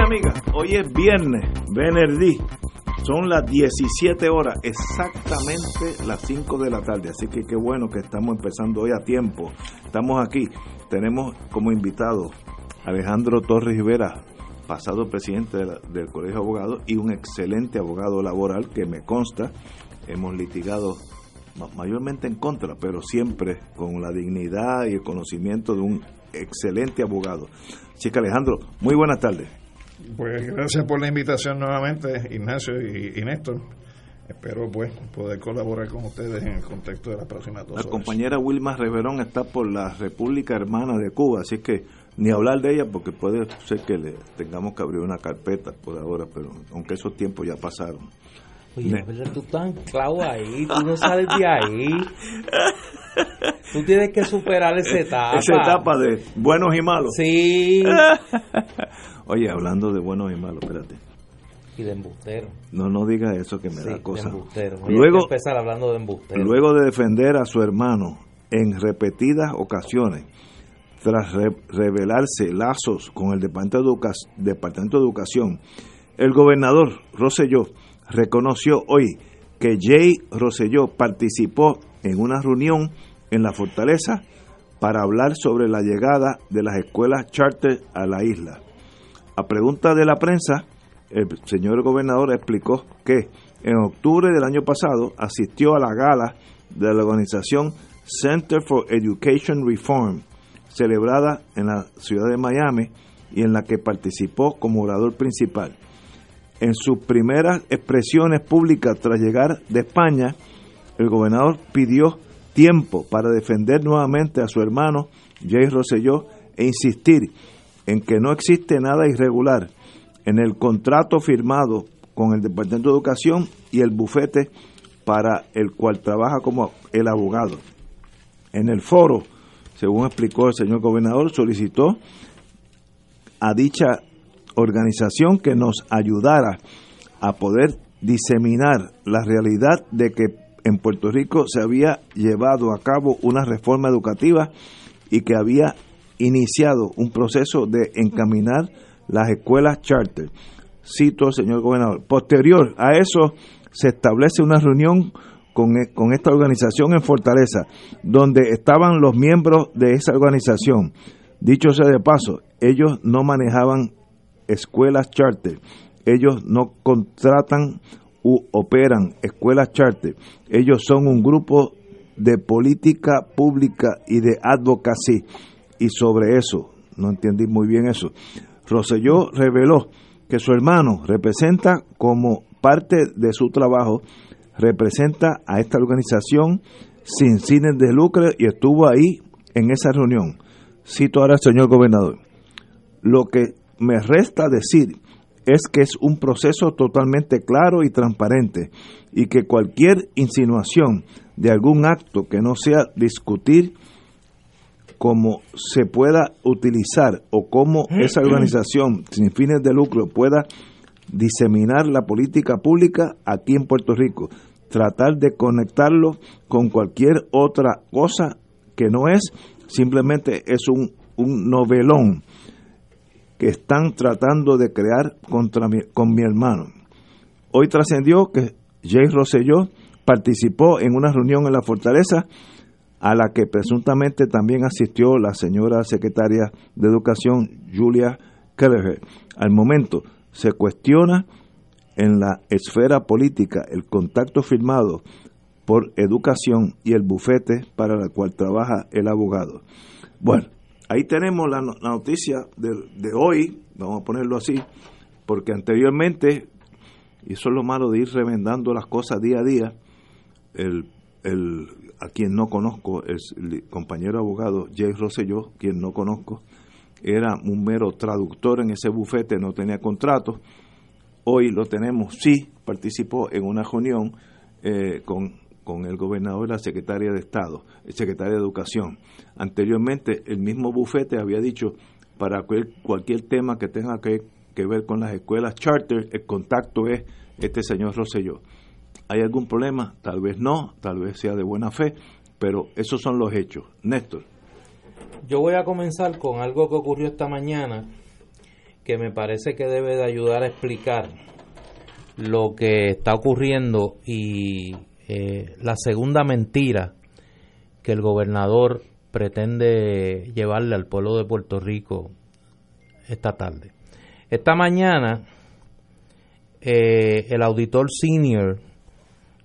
Amigos hoy es viernes, Benerdí. Son las 17 horas, exactamente las 5 de la tarde. Así que qué bueno que estamos empezando hoy a tiempo. Estamos aquí. Tenemos como invitado Alejandro Torres Rivera, pasado presidente del Colegio de Abogados y un excelente abogado laboral que me consta. Hemos litigado ma- mayormente en contra, pero siempre con la dignidad y el conocimiento de un excelente abogado. Que Alejandro, muy buenas tardes. Pues gracias por la invitación nuevamente, Ignacio y, y Néstor. Espero pues poder colaborar con ustedes en el contexto de las próximas dos La horas. compañera Wilma Reverón está por la República Hermana de Cuba, así que ni hablar de ella porque puede ser que le tengamos que abrir una carpeta por ahora, pero aunque esos tiempos ya pasaron. Oye, ¿verdad? tú estás anclado ahí, tú no sales de ahí. Tú tienes que superar esa etapa. Esa etapa de buenos y malos. Sí. Oye, hablando de buenos y malos, espérate. Y de embustero. No, no diga eso que me Sí, da de cosa. Oye, Luego, empezar hablando de embustero. Luego de defender a su hermano en repetidas ocasiones, tras re- revelarse lazos con el Departamento de, Educa- Departamento de Educación, el gobernador Rosselló reconoció hoy que Jay Rosselló participó en una reunión en la fortaleza para hablar sobre la llegada de las escuelas charter a la isla. A pregunta de la prensa, el señor gobernador explicó que en octubre del año pasado asistió a la gala de la organización Center for Education Reform, celebrada en la ciudad de Miami y en la que participó como orador principal. En sus primeras expresiones públicas tras llegar de España, el gobernador pidió tiempo para defender nuevamente a su hermano Jay Rosselló e insistir en que no existe nada irregular en el contrato firmado con el Departamento de Educación y el bufete para el cual trabaja como el abogado. En el foro, según explicó el señor gobernador, solicitó a dicha organización que nos ayudara a poder diseminar la realidad de que en Puerto Rico se había llevado a cabo una reforma educativa y que había iniciado un proceso de encaminar las escuelas charter. Cito señor gobernador. Posterior a eso se establece una reunión con, e- con esta organización en Fortaleza, donde estaban los miembros de esa organización. Dicho sea de paso, ellos no manejaban escuelas charter, ellos no contratan u operan escuelas charter, ellos son un grupo de política pública y de advocacy. Y sobre eso, no entendí muy bien eso, Roselló reveló que su hermano representa como parte de su trabajo, representa a esta organización sin fines de lucro y estuvo ahí en esa reunión. Cito ahora al señor gobernador. Lo que me resta decir es que es un proceso totalmente claro y transparente y que cualquier insinuación de algún acto que no sea discutir cómo se pueda utilizar o cómo esa organización sin fines de lucro pueda diseminar la política pública aquí en Puerto Rico, tratar de conectarlo con cualquier otra cosa que no es, simplemente es un, un novelón que están tratando de crear contra mi, con mi hermano. Hoy trascendió que Jay Rosselló participó en una reunión en la fortaleza a la que presuntamente también asistió la señora secretaria de Educación Julia Kelleher. Al momento se cuestiona en la esfera política el contacto firmado por Educación y el bufete para el cual trabaja el abogado. Bueno, ahí tenemos la, no- la noticia de, de hoy, vamos a ponerlo así, porque anteriormente, y eso es lo malo de ir remendando las cosas día a día, el, el, a quien no conozco, el, compañero abogado Jay Rosselló, quien no conozco, era un mero traductor en ese bufete, no tenía contrato. Hoy lo tenemos, sí, participó en una reunión eh, con, con el gobernador y la secretaria de Estado, el secretario de Educación. Anteriormente, el mismo bufete había dicho, para cualquier tema que tenga que, que ver con las escuelas charter, el contacto es este señor Rosselló. ¿Hay algún problema? Tal vez no, tal vez sea de buena fe, pero esos son los hechos. Néstor. Yo voy a comenzar con algo que ocurrió esta mañana que me parece que debe de ayudar a explicar lo que está ocurriendo y eh, la segunda mentira que el gobernador pretende llevarle al pueblo de Puerto Rico esta tarde. Esta mañana eh, el auditor senior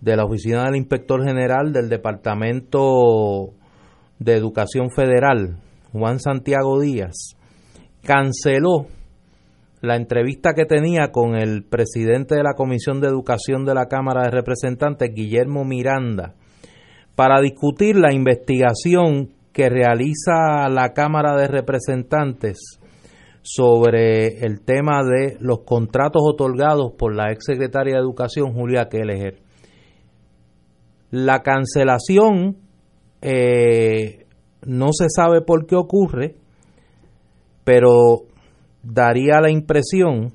de la Oficina del Inspector General del Departamento de Educación Federal, Juan Santiago Díaz, canceló la entrevista que tenía con el presidente de la Comisión de Educación de la Cámara de Representantes, Guillermo Miranda, para discutir la investigación que realiza la Cámara de Representantes sobre el tema de los contratos otorgados por la ex secretaria de Educación, Julia Kelleher. La cancelación eh, no se sabe por qué ocurre, pero daría la impresión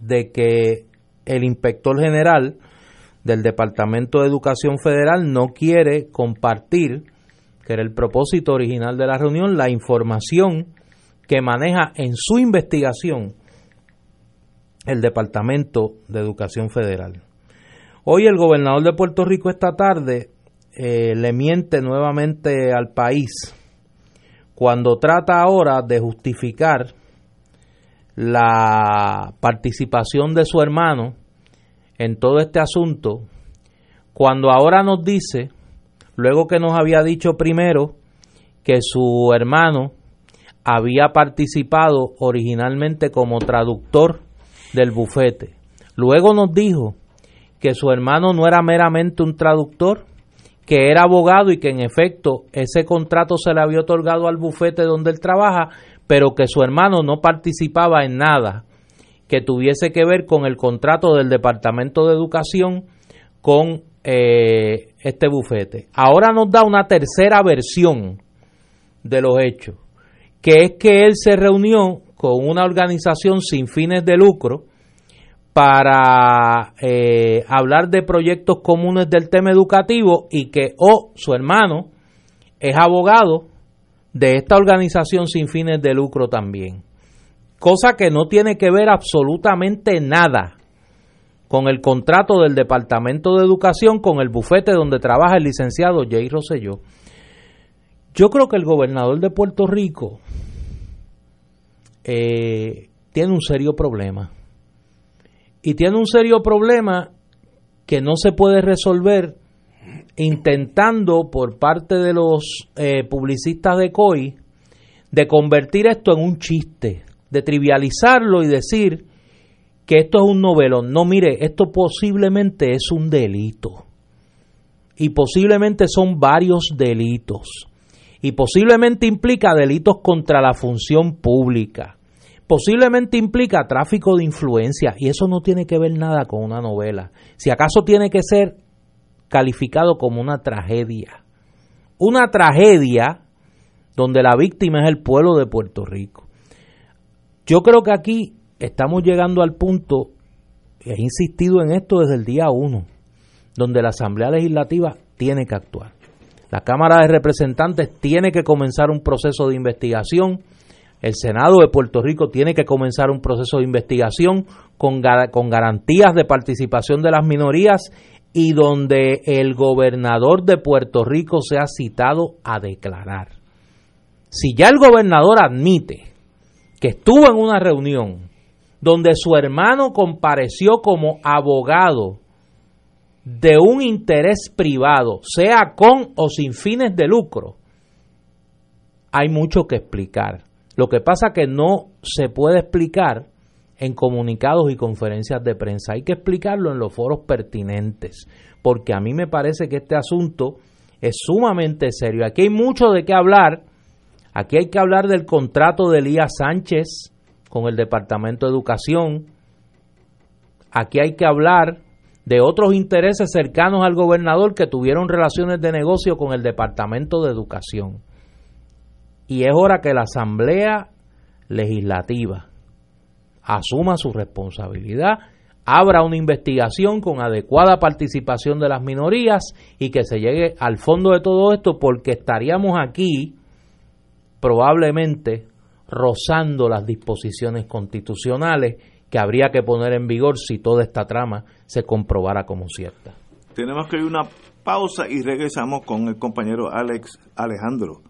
de que el inspector general del Departamento de Educación Federal no quiere compartir, que era el propósito original de la reunión, la información que maneja en su investigación el Departamento de Educación Federal. Hoy el gobernador de Puerto Rico esta tarde eh, le miente nuevamente al país cuando trata ahora de justificar la participación de su hermano en todo este asunto, cuando ahora nos dice, luego que nos había dicho primero que su hermano había participado originalmente como traductor del bufete, luego nos dijo que su hermano no era meramente un traductor, que era abogado y que en efecto ese contrato se le había otorgado al bufete donde él trabaja, pero que su hermano no participaba en nada que tuviese que ver con el contrato del Departamento de Educación con eh, este bufete. Ahora nos da una tercera versión de los hechos, que es que él se reunió con una organización sin fines de lucro para eh, hablar de proyectos comunes del tema educativo y que o oh, su hermano es abogado de esta organización sin fines de lucro también. Cosa que no tiene que ver absolutamente nada con el contrato del Departamento de Educación con el bufete donde trabaja el licenciado Jay Rosselló. Yo creo que el gobernador de Puerto Rico eh, tiene un serio problema y tiene un serio problema que no se puede resolver intentando por parte de los eh, publicistas de COI de convertir esto en un chiste, de trivializarlo y decir que esto es un novelón. No, mire, esto posiblemente es un delito. Y posiblemente son varios delitos. Y posiblemente implica delitos contra la función pública posiblemente implica tráfico de influencia y eso no tiene que ver nada con una novela. Si acaso tiene que ser calificado como una tragedia. Una tragedia donde la víctima es el pueblo de Puerto Rico. Yo creo que aquí estamos llegando al punto, he insistido en esto desde el día uno, donde la Asamblea Legislativa tiene que actuar. La Cámara de Representantes tiene que comenzar un proceso de investigación el Senado de Puerto Rico tiene que comenzar un proceso de investigación con, con garantías de participación de las minorías y donde el gobernador de Puerto Rico sea citado a declarar. Si ya el gobernador admite que estuvo en una reunión donde su hermano compareció como abogado de un interés privado, sea con o sin fines de lucro, hay mucho que explicar. Lo que pasa que no se puede explicar en comunicados y conferencias de prensa. Hay que explicarlo en los foros pertinentes, porque a mí me parece que este asunto es sumamente serio. Aquí hay mucho de qué hablar. Aquí hay que hablar del contrato de Elías Sánchez con el Departamento de Educación. Aquí hay que hablar de otros intereses cercanos al gobernador que tuvieron relaciones de negocio con el Departamento de Educación. Y es hora que la Asamblea Legislativa asuma su responsabilidad, abra una investigación con adecuada participación de las minorías y que se llegue al fondo de todo esto porque estaríamos aquí probablemente rozando las disposiciones constitucionales que habría que poner en vigor si toda esta trama se comprobara como cierta. Tenemos que ir una pausa y regresamos con el compañero Alex Alejandro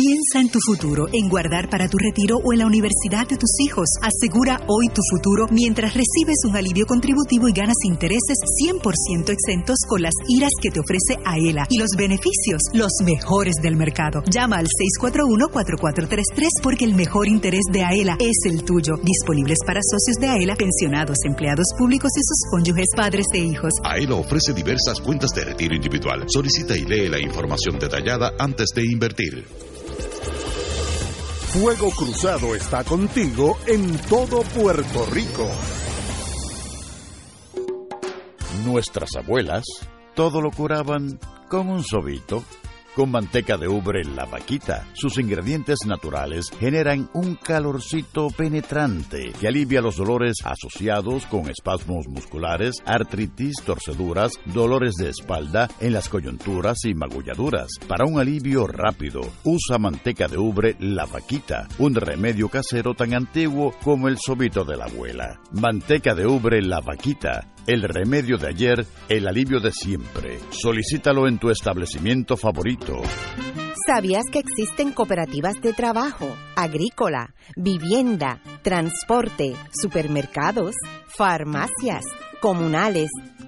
Piensa en tu futuro, en guardar para tu retiro o en la universidad de tus hijos. Asegura hoy tu futuro mientras recibes un alivio contributivo y ganas intereses 100% exentos con las iras que te ofrece AELA y los beneficios, los mejores del mercado. Llama al 641-4433 porque el mejor interés de AELA es el tuyo. Disponibles para socios de AELA, pensionados, empleados públicos y sus cónyuges, padres e hijos. AELA ofrece diversas cuentas de retiro individual. Solicita y lee la información detallada antes de invertir. Fuego Cruzado está contigo en todo Puerto Rico. Nuestras abuelas todo lo curaban con un sobito con manteca de ubre la vaquita. Sus ingredientes naturales generan un calorcito penetrante que alivia los dolores asociados con espasmos musculares, artritis, torceduras, dolores de espalda en las coyunturas y magulladuras. Para un alivio rápido, usa manteca de ubre la vaquita, un remedio casero tan antiguo como el sobito de la abuela. Manteca de ubre la vaquita el remedio de ayer, el alivio de siempre. Solicítalo en tu establecimiento favorito. ¿Sabías que existen cooperativas de trabajo, agrícola, vivienda, transporte, supermercados, farmacias, comunales,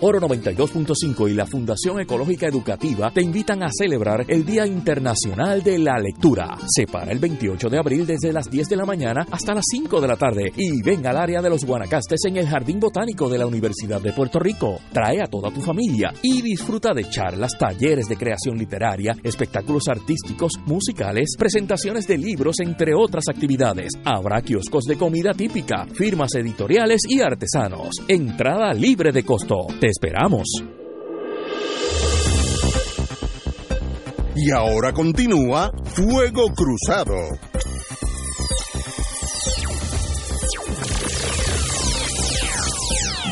Oro 92.5 y la Fundación Ecológica Educativa te invitan a celebrar el Día Internacional de la Lectura. Se para el 28 de abril desde las 10 de la mañana hasta las 5 de la tarde y ven al área de los Guanacastes en el Jardín Botánico de la Universidad de Puerto Rico. Trae a toda tu familia y disfruta de charlas, talleres de creación literaria, espectáculos artísticos, musicales, presentaciones de libros, entre otras actividades. Habrá kioscos de comida típica, firmas editoriales y artesanos. Entrada libre de costo esperamos. Y ahora continúa Fuego Cruzado.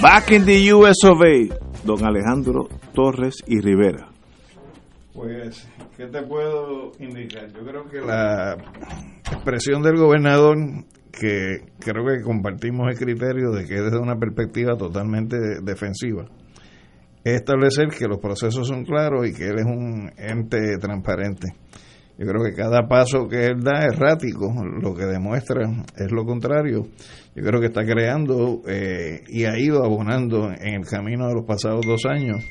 Back in the US of A, don Alejandro Torres y Rivera. Pues, ¿qué te puedo indicar? Yo creo que la expresión del gobernador que creo que compartimos el criterio de que desde una perspectiva totalmente defensiva establecer que los procesos son claros y que él es un ente transparente. Yo creo que cada paso que él da es errático, lo que demuestra es lo contrario. Yo creo que está creando eh, y ha ido abonando en el camino de los pasados dos años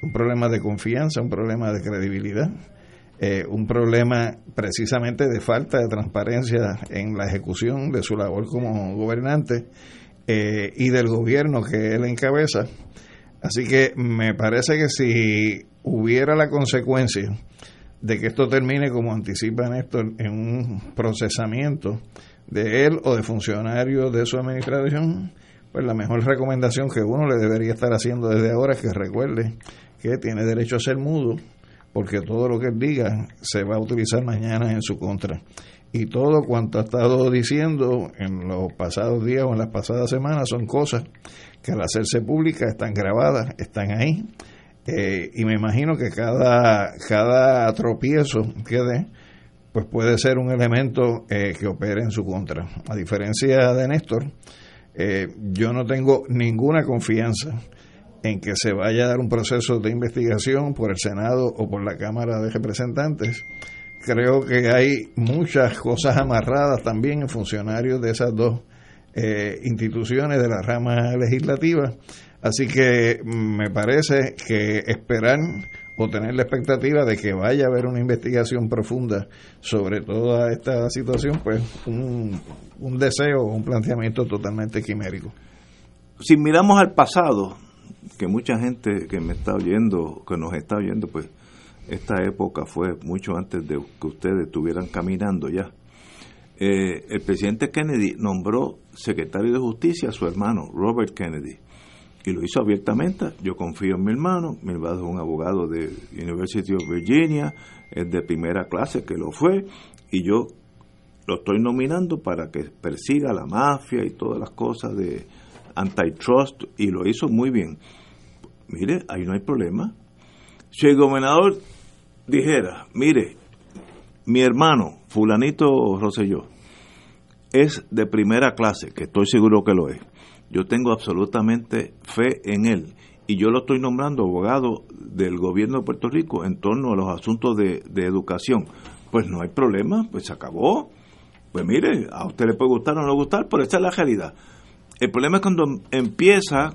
un problema de confianza, un problema de credibilidad, eh, un problema precisamente de falta de transparencia en la ejecución de su labor como gobernante eh, y del gobierno que él encabeza Así que me parece que si hubiera la consecuencia de que esto termine como anticipa Néstor en un procesamiento de él o de funcionarios de su administración, pues la mejor recomendación que uno le debería estar haciendo desde ahora es que recuerde que tiene derecho a ser mudo, porque todo lo que él diga se va a utilizar mañana en su contra. Y todo cuanto ha estado diciendo en los pasados días o en las pasadas semanas son cosas que al hacerse públicas están grabadas, están ahí. Eh, y me imagino que cada, cada tropiezo que dé, pues puede ser un elemento eh, que opere en su contra. A diferencia de Néstor, eh, yo no tengo ninguna confianza en que se vaya a dar un proceso de investigación por el Senado o por la Cámara de Representantes. Creo que hay muchas cosas amarradas también en funcionarios de esas dos eh, instituciones de la rama legislativa. Así que me parece que esperar o tener la expectativa de que vaya a haber una investigación profunda sobre toda esta situación, pues un, un deseo un planteamiento totalmente quimérico. Si miramos al pasado, que mucha gente que me está oyendo, que nos está oyendo, pues esta época fue mucho antes de que ustedes estuvieran caminando ya. Eh, el presidente Kennedy nombró secretario de justicia a su hermano, Robert Kennedy, y lo hizo abiertamente. Yo confío en mi hermano, mi hermano es un abogado de University of Virginia, es de primera clase que lo fue, y yo lo estoy nominando para que persiga la mafia y todas las cosas de antitrust, y lo hizo muy bien. Mire, ahí no hay problema. Si el gobernador dijera, mire, mi hermano, fulanito Roselló, es de primera clase, que estoy seguro que lo es. Yo tengo absolutamente fe en él y yo lo estoy nombrando abogado del gobierno de Puerto Rico en torno a los asuntos de, educación. Pues no hay problema, pues se acabó. Pues mire, a usted le puede gustar o no gustar, pero esa es la realidad. El problema es cuando empieza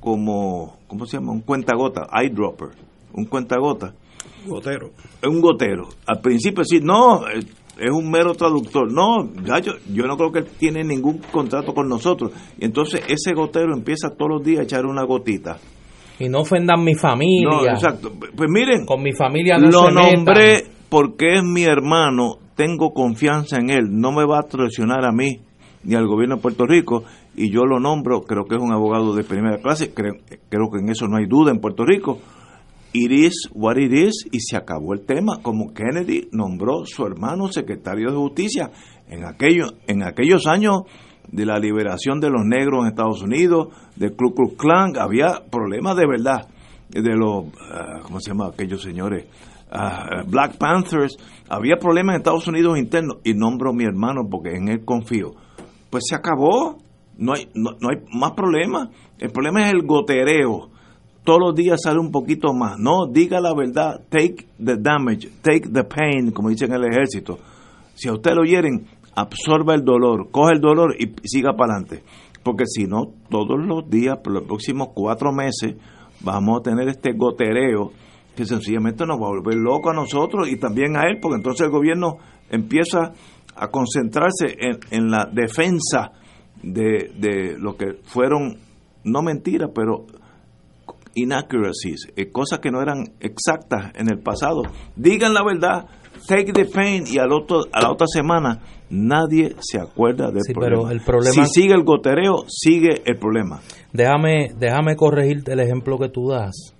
como, ¿cómo se llama? Un cuentagota, eyedropper, un cuentagota. Gotero. Es un gotero. Al principio sí, no, es un mero traductor. No, yo, yo no creo que él tiene ningún contrato con nosotros. Y entonces ese gotero empieza todos los días a echar una gotita. Y no ofendan mi familia. No, exacto. Pues miren, con mi familia no lo nombré porque es mi hermano, tengo confianza en él, no me va a traicionar a mí ni al gobierno de Puerto Rico y yo lo nombro, creo que es un abogado de primera clase, creo, creo que en eso no hay duda en Puerto Rico it is what it is y se acabó el tema, como Kennedy nombró su hermano secretario de justicia en aquellos, en aquellos años de la liberación de los negros en Estados Unidos, del Ku Klux Klan, había problemas de verdad de los, ah, ¿cómo se llama aquellos señores? Ah, Black Panthers, había problemas en Estados Unidos internos y nombro a mi hermano porque en él confío. Pues se acabó, no hay, no hay más problemas. El problema es el gotereo todos los días sale un poquito más. No, diga la verdad, take the damage, take the pain, como dicen en el ejército. Si a usted lo hieren, absorba el dolor, coge el dolor y siga para adelante. Porque si no, todos los días, por los próximos cuatro meses, vamos a tener este gotereo que sencillamente nos va a volver loco a nosotros y también a él, porque entonces el gobierno empieza a concentrarse en, en la defensa de, de lo que fueron, no mentiras, pero inaccuracies, eh, cosas que no eran exactas en el pasado. Digan la verdad, take the pain y al otro, a la otra semana nadie se acuerda del problema. el problema. Si sigue el gotereo, sigue el problema. Déjame, déjame corregirte el ejemplo que tú das,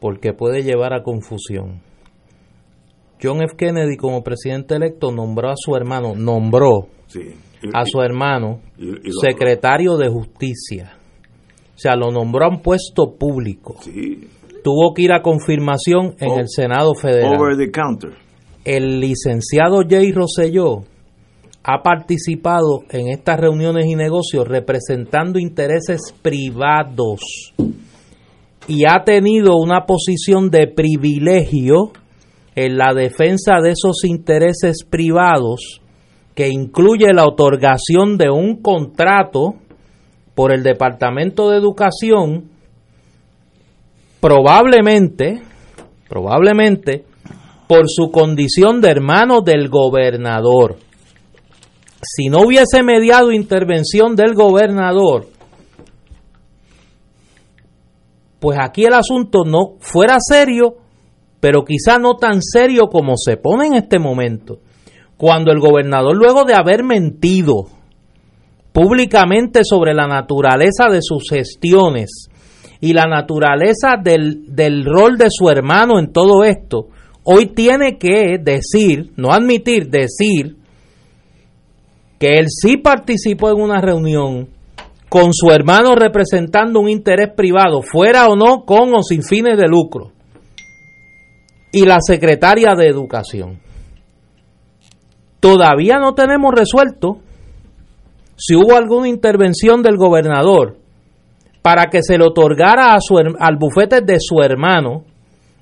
porque puede llevar a confusión. John F. Kennedy como presidente electo nombró a su hermano, nombró a su hermano secretario de justicia o sea, lo nombró a un puesto público. Tuvo que ir a confirmación en el Senado Federal. Over the counter. El licenciado Jay Rosselló ha participado en estas reuniones y negocios representando intereses privados y ha tenido una posición de privilegio en la defensa de esos intereses privados que incluye la otorgación de un contrato por el Departamento de Educación, probablemente, probablemente, por su condición de hermano del gobernador. Si no hubiese mediado intervención del gobernador, pues aquí el asunto no fuera serio, pero quizá no tan serio como se pone en este momento. Cuando el gobernador, luego de haber mentido, públicamente sobre la naturaleza de sus gestiones y la naturaleza del, del rol de su hermano en todo esto, hoy tiene que decir, no admitir, decir que él sí participó en una reunión con su hermano representando un interés privado, fuera o no, con o sin fines de lucro, y la secretaria de Educación. todavía no tenemos resuelto si hubo alguna intervención del gobernador para que se le otorgara al bufete de su hermano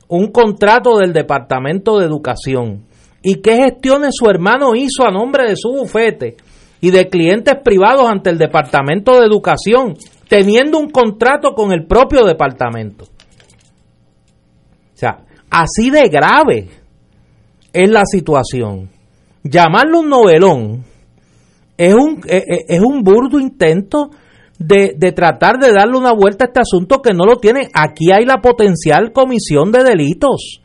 un contrato del Departamento de Educación y qué gestiones su hermano hizo a nombre de su bufete y de clientes privados ante el Departamento de Educación, teniendo un contrato con el propio departamento. O sea, así de grave es la situación. Llamarlo un novelón es un, es, es un burdo intento de, de, tratar de darle una vuelta a este asunto que no lo tiene. Aquí hay la potencial comisión de delitos.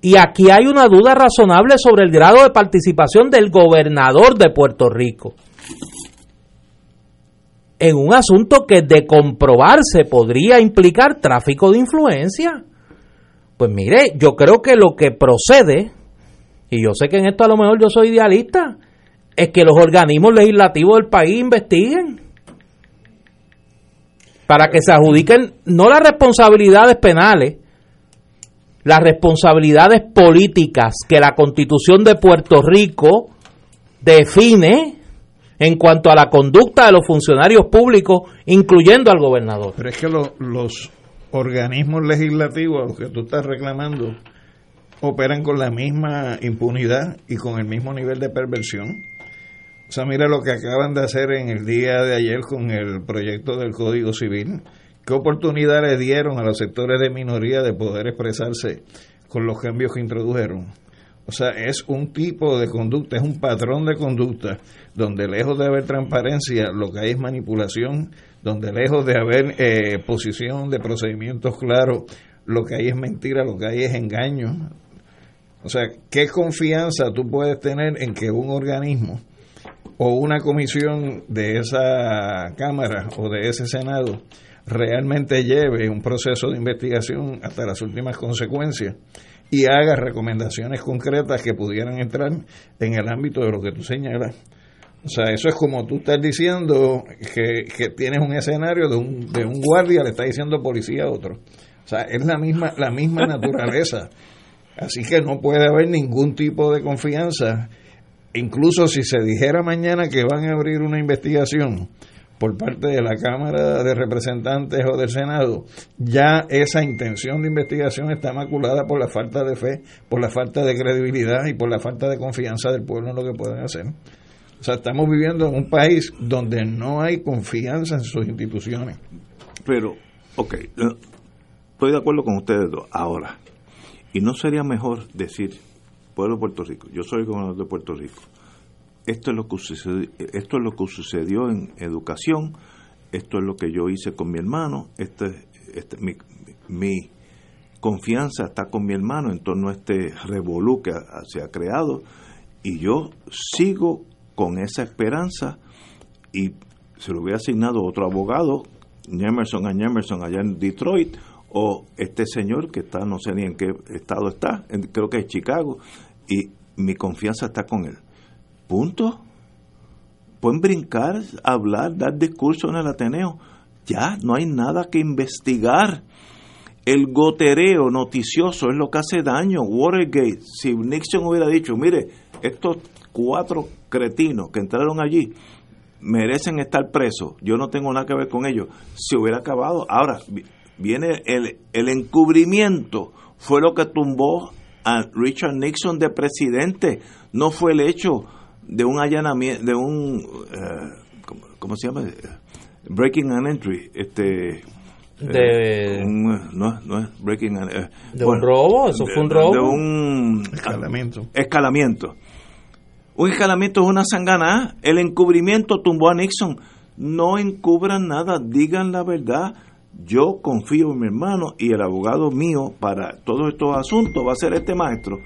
Y aquí hay una duda razonable sobre el grado de participación del gobernador de Puerto Rico en un asunto que de comprobarse podría implicar tráfico de influencia. Pues mire, yo creo que lo que procede, y yo sé que en esto a lo mejor yo soy idealista, es que los organismos legislativos del país investiguen para que se adjudiquen no las responsabilidades penales, las responsabilidades políticas que la constitución de Puerto Rico define en cuanto a la conducta de los funcionarios públicos, incluyendo al gobernador. Pero es que lo, los organismos legislativos que tú estás reclamando operan con la misma impunidad y con el mismo nivel de perversión. O sea, mira lo que acaban de hacer en el día de ayer con el proyecto del Código Civil ¿Qué oportunidad le dieron a los sectores de minoría de poder expresarse con los cambios que introdujeron? O sea, es un tipo de conducta, es un patrón de conducta donde lejos de haber transparencia, lo que hay es manipulación, donde lejos de haber eh, posición de procedimientos claros, lo que hay es mentira, lo que hay es engaño. O sea, ¿qué confianza tú puedes tener en que un organismo o una comisión de esa Cámara o de ese Senado realmente lleve un proceso de investigación hasta las últimas consecuencias y haga recomendaciones concretas que pudieran entrar en el ámbito de lo que tú señalas. O sea, eso es como tú estás diciendo que, que tienes un escenario de un, de un guardia, le está diciendo policía a otro. O sea, es la misma, la misma naturaleza. Así que no puede haber ningún tipo de confianza. Incluso si se dijera mañana que van a abrir una investigación por parte de la Cámara de Representantes o del Senado, ya esa intención de investigación está maculada por la falta de fe, por la falta de credibilidad y por la falta de confianza del pueblo en lo que pueden hacer. O sea, estamos viviendo en un país donde no hay confianza en sus instituciones. Pero, ok, estoy de acuerdo con ustedes dos. Ahora, ¿y no sería mejor decir, pueblo de Puerto Rico, yo soy gobernador de Puerto Rico, esto es lo que sucedió, esto es lo que sucedió en educación, esto es lo que yo hice con mi hermano, este, este mi, confianza está con mi hermano en torno a este revolú que se ha creado y yo sigo con esa esperanza y se lo hubiera asignado otro abogado, Emerson a Emerson allá en Detroit, o este señor que está, no sé ni en qué estado está, creo que es Chicago, y mi confianza está con él. Punto. Pueden brincar, hablar, dar discurso en el Ateneo. Ya, no hay nada que investigar. El gotereo noticioso es lo que hace daño. Watergate, si Nixon hubiera dicho, mire, estos cuatro cretinos que entraron allí merecen estar presos, yo no tengo nada que ver con ellos, se hubiera acabado. Ahora, viene el, el encubrimiento, fue lo que tumbó a Richard Nixon de presidente, no fue el hecho de un allanamiento, de un, uh, ¿cómo, se llama? Breaking an entry, este... De, uh, un, no, no es breaking an, uh, de bueno, un robo, eso fue un robo. De un escalamiento. escalamiento. Un escalamiento es una sangana. El encubrimiento tumbó a Nixon. No encubran nada, digan la verdad. Yo confío en mi hermano y el abogado mío para todos estos asuntos va a ser este maestro.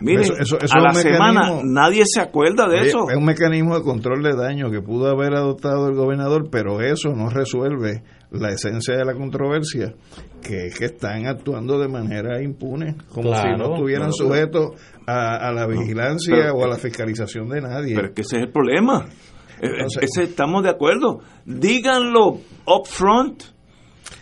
Mire, Eso- eso- eso a la semana nadie se acuerda de Oye, eso. Es un mecanismo de control de daño que pudo haber adoptado el gobernador, pero eso no resuelve la esencia de la controversia, que es que están actuando de manera impune, como Claro, si no estuvieran claro. sujetos a, a la vigilancia pero- o a la fiscalización de nadie. Pero es que ese es el problema. Eh, Entonces- ese, estamos de acuerdo. Díganlo up front.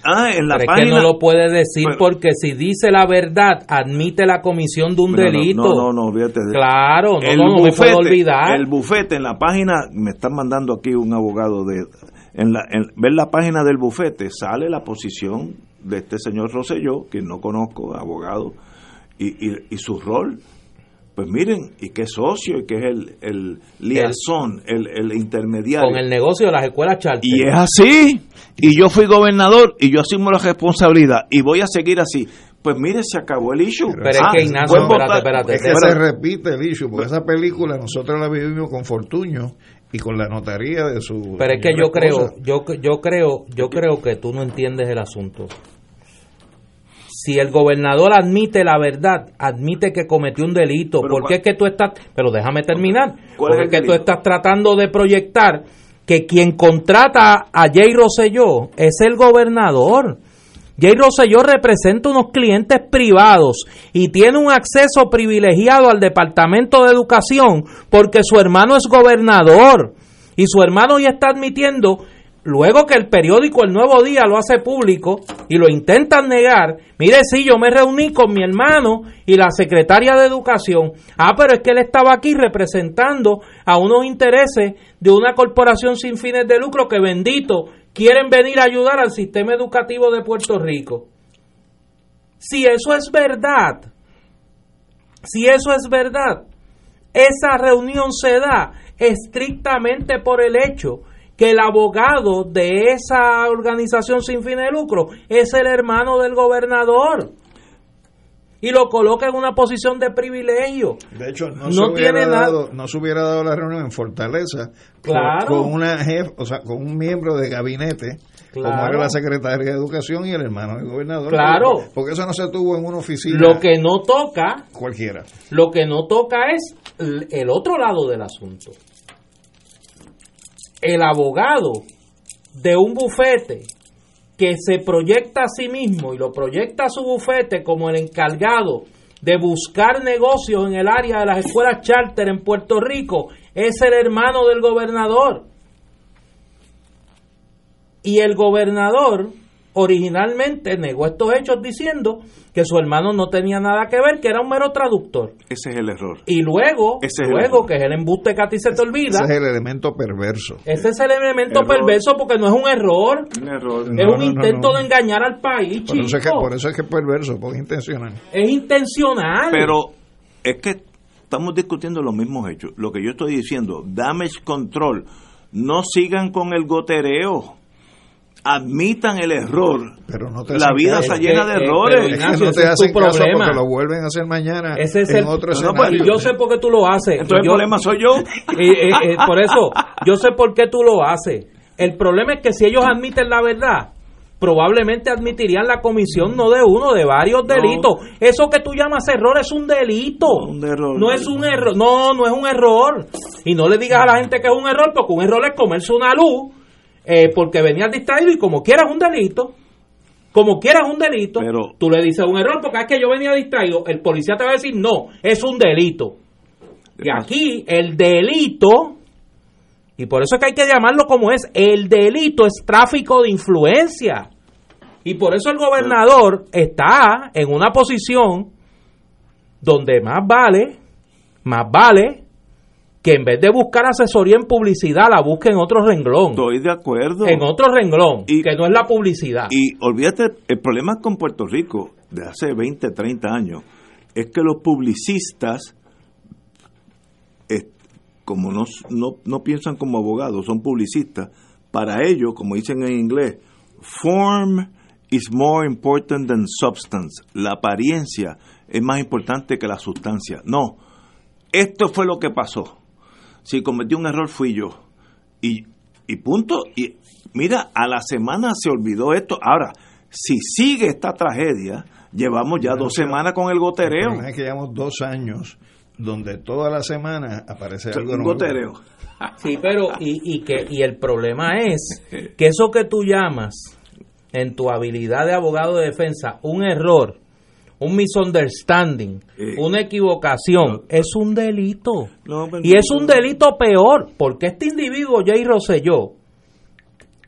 Ah, en la Pero es página. que no lo puede decir Pero- porque si dice la verdad, admite la comisión de un No, delito. No, no, no, de Claro, no, el no, no me puedo bufete, olvidar. El bufete en la página, me están mandando aquí un abogado de. En la, en, ver la página del bufete, sale la posición de este señor Rosselló, que no conozco, abogado, y, y, y su rol. Pues miren, y que es socio, y que es el, el liazón, el, el intermediario. Con el negocio de las escuelas charter. Y es así. Y yo fui gobernador y yo asumo la responsabilidad y voy a seguir así. Pues mire, se acabó el issue. Pero es que, Ignacio, espérate, espérate, Es que Espérate. se repite el issue, porque esa película nosotros la vivimos con Fortuño y con la notaría de su. Pero es que yo creo, yo, yo creo, yo creo que tú no entiendes el asunto. Si el gobernador admite la verdad, admite que cometió un delito, Pero ¿por ¿cuál- qué es que tú estás, pero déjame terminar, ¿Cuál es porque es que tú estás tratando de proyectar que quien contrata a Jay Rosselló es el gobernador. Jay Rosselló representa unos clientes privados y tiene un acceso privilegiado al Departamento de Educación porque su hermano es gobernador y su hermano ya está admitiendo, luego que el periódico El Nuevo Día lo hace público y lo intentan negar, mire, sí, yo me reuní con mi hermano y la secretaria de Educación, ah, pero es que él estaba aquí representando a unos intereses de una corporación sin fines de lucro que bendito quieren venir a ayudar al sistema educativo de Puerto Rico. Si eso es verdad, si eso es verdad, esa reunión se da estrictamente por el hecho que el abogado de esa organización sin fines de lucro es el hermano del gobernador y lo coloca en una posición de privilegio. De hecho, no, No se hubiera dado, no se hubiera dado la reunión en Fortaleza con- Claro. con, una jefa, o sea, con un miembro de gabinete como era la secretaria de Educación y el hermano del gobernador. Claro. Porque, porque eso no se tuvo en una oficina Lo que no toca cualquiera. Lo que no toca es el otro lado del asunto. El abogado de un bufete que se proyecta a sí mismo y lo proyecta a su bufete como el encargado de buscar negocios en el área de las escuelas charter en Puerto Rico es el hermano del gobernador. Y el gobernador originalmente negó estos hechos diciendo que su hermano no tenía nada que ver, que era un mero traductor. Ese es el error. Y luego, Ese es el luego que es el embuste que a ti se te olvida, Ese es el elemento perverso. ese es el elemento Error. perverso porque no es un error, Un error. es No, un no, intento no, no. de engañar al país, Por eso, es que, chico. por eso es que es perverso, porque es intencional. Es intencional. Pero es que estamos discutiendo los mismos hechos. Lo que yo estoy diciendo, damage control. No sigan con el gotereo. Admitan el error. Pero no te La vida está Es llena de eh, errores. pero Es que no te hacen caso problema. porque lo vuelven a hacer mañana Ese es en el- otro No, pues, yo sé por qué tú lo haces. Entonces Yo- el problema soy yo. Eh, eh, eh, por eso, yo sé por qué tú lo haces. El problema es que si ellos admiten la verdad, probablemente admitirían la comisión no de uno, de varios delitos. Eso que tú llamas error es un delito. No, un error. No es un error. No, no es un error. Y no le digas a la gente que es un error, porque un error es comerse una luz, eh, porque venías distraído y como quieras un delito. Como quieras un delito, Pero- tú le dices un error porque es que yo venía distraído. El policía te va a decir, no, es un delito. Y aquí el delito, y por eso es que hay que llamarlo como es, el delito es tráfico de influencia. Y por eso el gobernador está en una posición donde más vale, más vale que en vez de buscar asesoría en publicidad, la busque en otro renglón. Estoy de acuerdo. En otro renglón, Y- que no es la publicidad. Y olvídate, el problema con Puerto Rico de hace 20, 30 años es que los publicistas, eh, como no, no, no piensan como abogados, son publicistas, para ellos, como dicen en inglés, form is more important than substance. La apariencia es más importante que la sustancia. No, esto fue lo que pasó. Si cometí un error fui yo. Y, y punto. Y mira, a la semana se olvidó esto. Ahora, si sigue esta tragedia, llevamos ya dos semanas con el El gotereo. problema es que llevamos dos años donde toda la semana aparece algo Un nuevo. gotereo. Sí, pero y, y que y el problema es que eso que tú llamas en tu habilidad de abogado de defensa un error, un misunderstanding, Eh. una equivocación, es un delito. No, Y es un delito peor, porque este individuo, Jay Rosselló,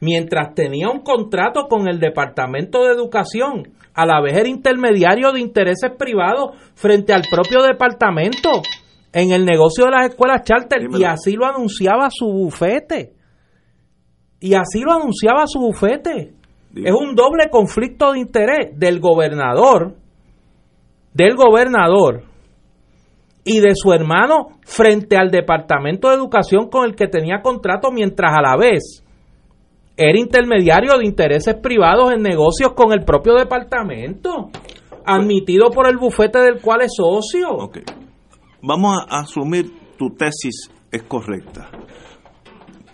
mientras tenía un contrato con el Departamento de Educación, a la vez era intermediario de intereses privados frente al propio departamento en el negocio de las escuelas charter y así lo anunciaba su bufete. Y así lo anunciaba su bufete. Es un doble conflicto de interés del gobernador, del gobernador y de su hermano frente al Departamento de Educación con el que tenía contrato mientras a la vez era intermediario de intereses privados en negocios con el propio departamento, admitido por el bufete del cual es socio. Vamos a asumir tu tesis es correcta.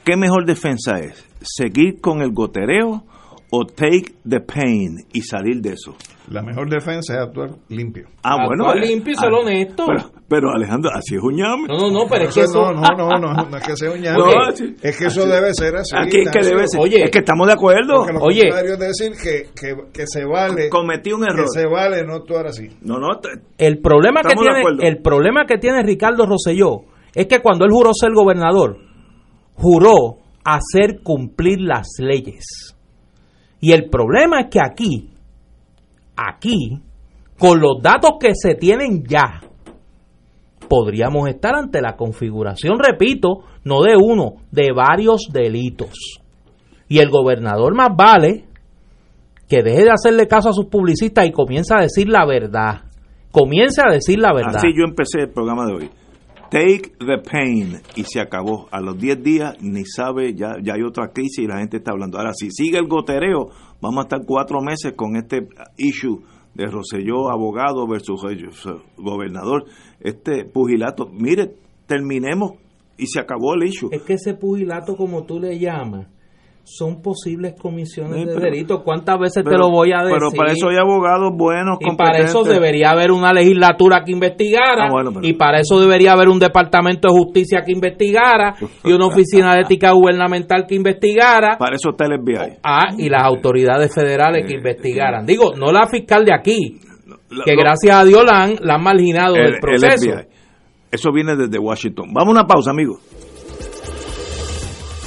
¿Qué mejor defensa es? ¿Seguir con el gotereo o take the pain y salir de eso? La mejor defensa es actuar limpio. Ah, bueno. Actuar limpio y ser ah, honesto. Pero, Alejandro, así es un llame. No, no, no, pero es que eso... No, no, no, no, no es que sea un llame. es que eso debe ser así. Aquí es que debe ser. Oye, es que estamos de acuerdo. Oye. es decir que, que, que, se vale... Cometí un error. Que se vale no actuar así. No, no. el, problema que tiene, el problema que tiene Ricardo Rosselló es que cuando él juró ser gobernador, juró hacer cumplir las leyes. Y el problema es que aquí, aquí, con los datos que se tienen ya, podríamos estar ante la configuración, repito, no de uno, de varios delitos. Y el gobernador más vale que deje de hacerle caso a sus publicistas y comience a decir la verdad. Comience a decir la verdad. Así yo empecé el programa de hoy. Take the pain y se acabó. A los 10 días ni sabe, ya, ya hay otra crisis y la gente está hablando. Ahora, si sigue el gotereo, vamos a estar cuatro meses con este issue de Roselló, abogado versus gobernador. Este pugilato, mire, terminemos y se acabó el issue. Es que ese pugilato, como tú le llamas, son posibles comisiones de delito. ¿Cuántas veces te lo voy a decir? Pero para eso hay abogados buenos, Y para eso debería haber una legislatura que investigara. Ah, y para eso debería haber un departamento de justicia que investigara. y una oficina de ética gubernamental que investigara. Para eso está el FBI. Ah, y las autoridades federales que investigaran. Digo, no la fiscal de aquí. que gracias a Dios la han, la han marginado del proceso. Eso viene desde Washington. Vamos a una pausa, amigos.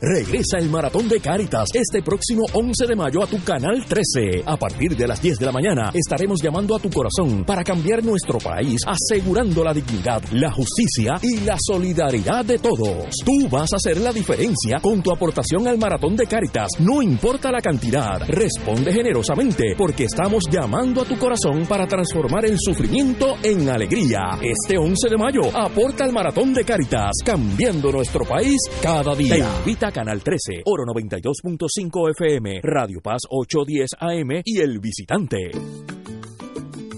Regresa el Maratón de Cáritas este próximo 11 de mayo a tu canal 13. A partir de las 10 de la mañana estaremos llamando a tu corazón para cambiar nuestro país, asegurando la dignidad, la justicia y la solidaridad de todos. Tú vas a hacer la diferencia con tu aportación al Maratón de Cáritas. No importa la cantidad, responde generosamente porque estamos llamando a tu corazón para transformar el sufrimiento en alegría. Este 11 de mayo aporta al Maratón de Cáritas, cambiando nuestro país cada día. Canal 13, Oro 92.5 FM, Radio Paz 810 AM y El Visitante.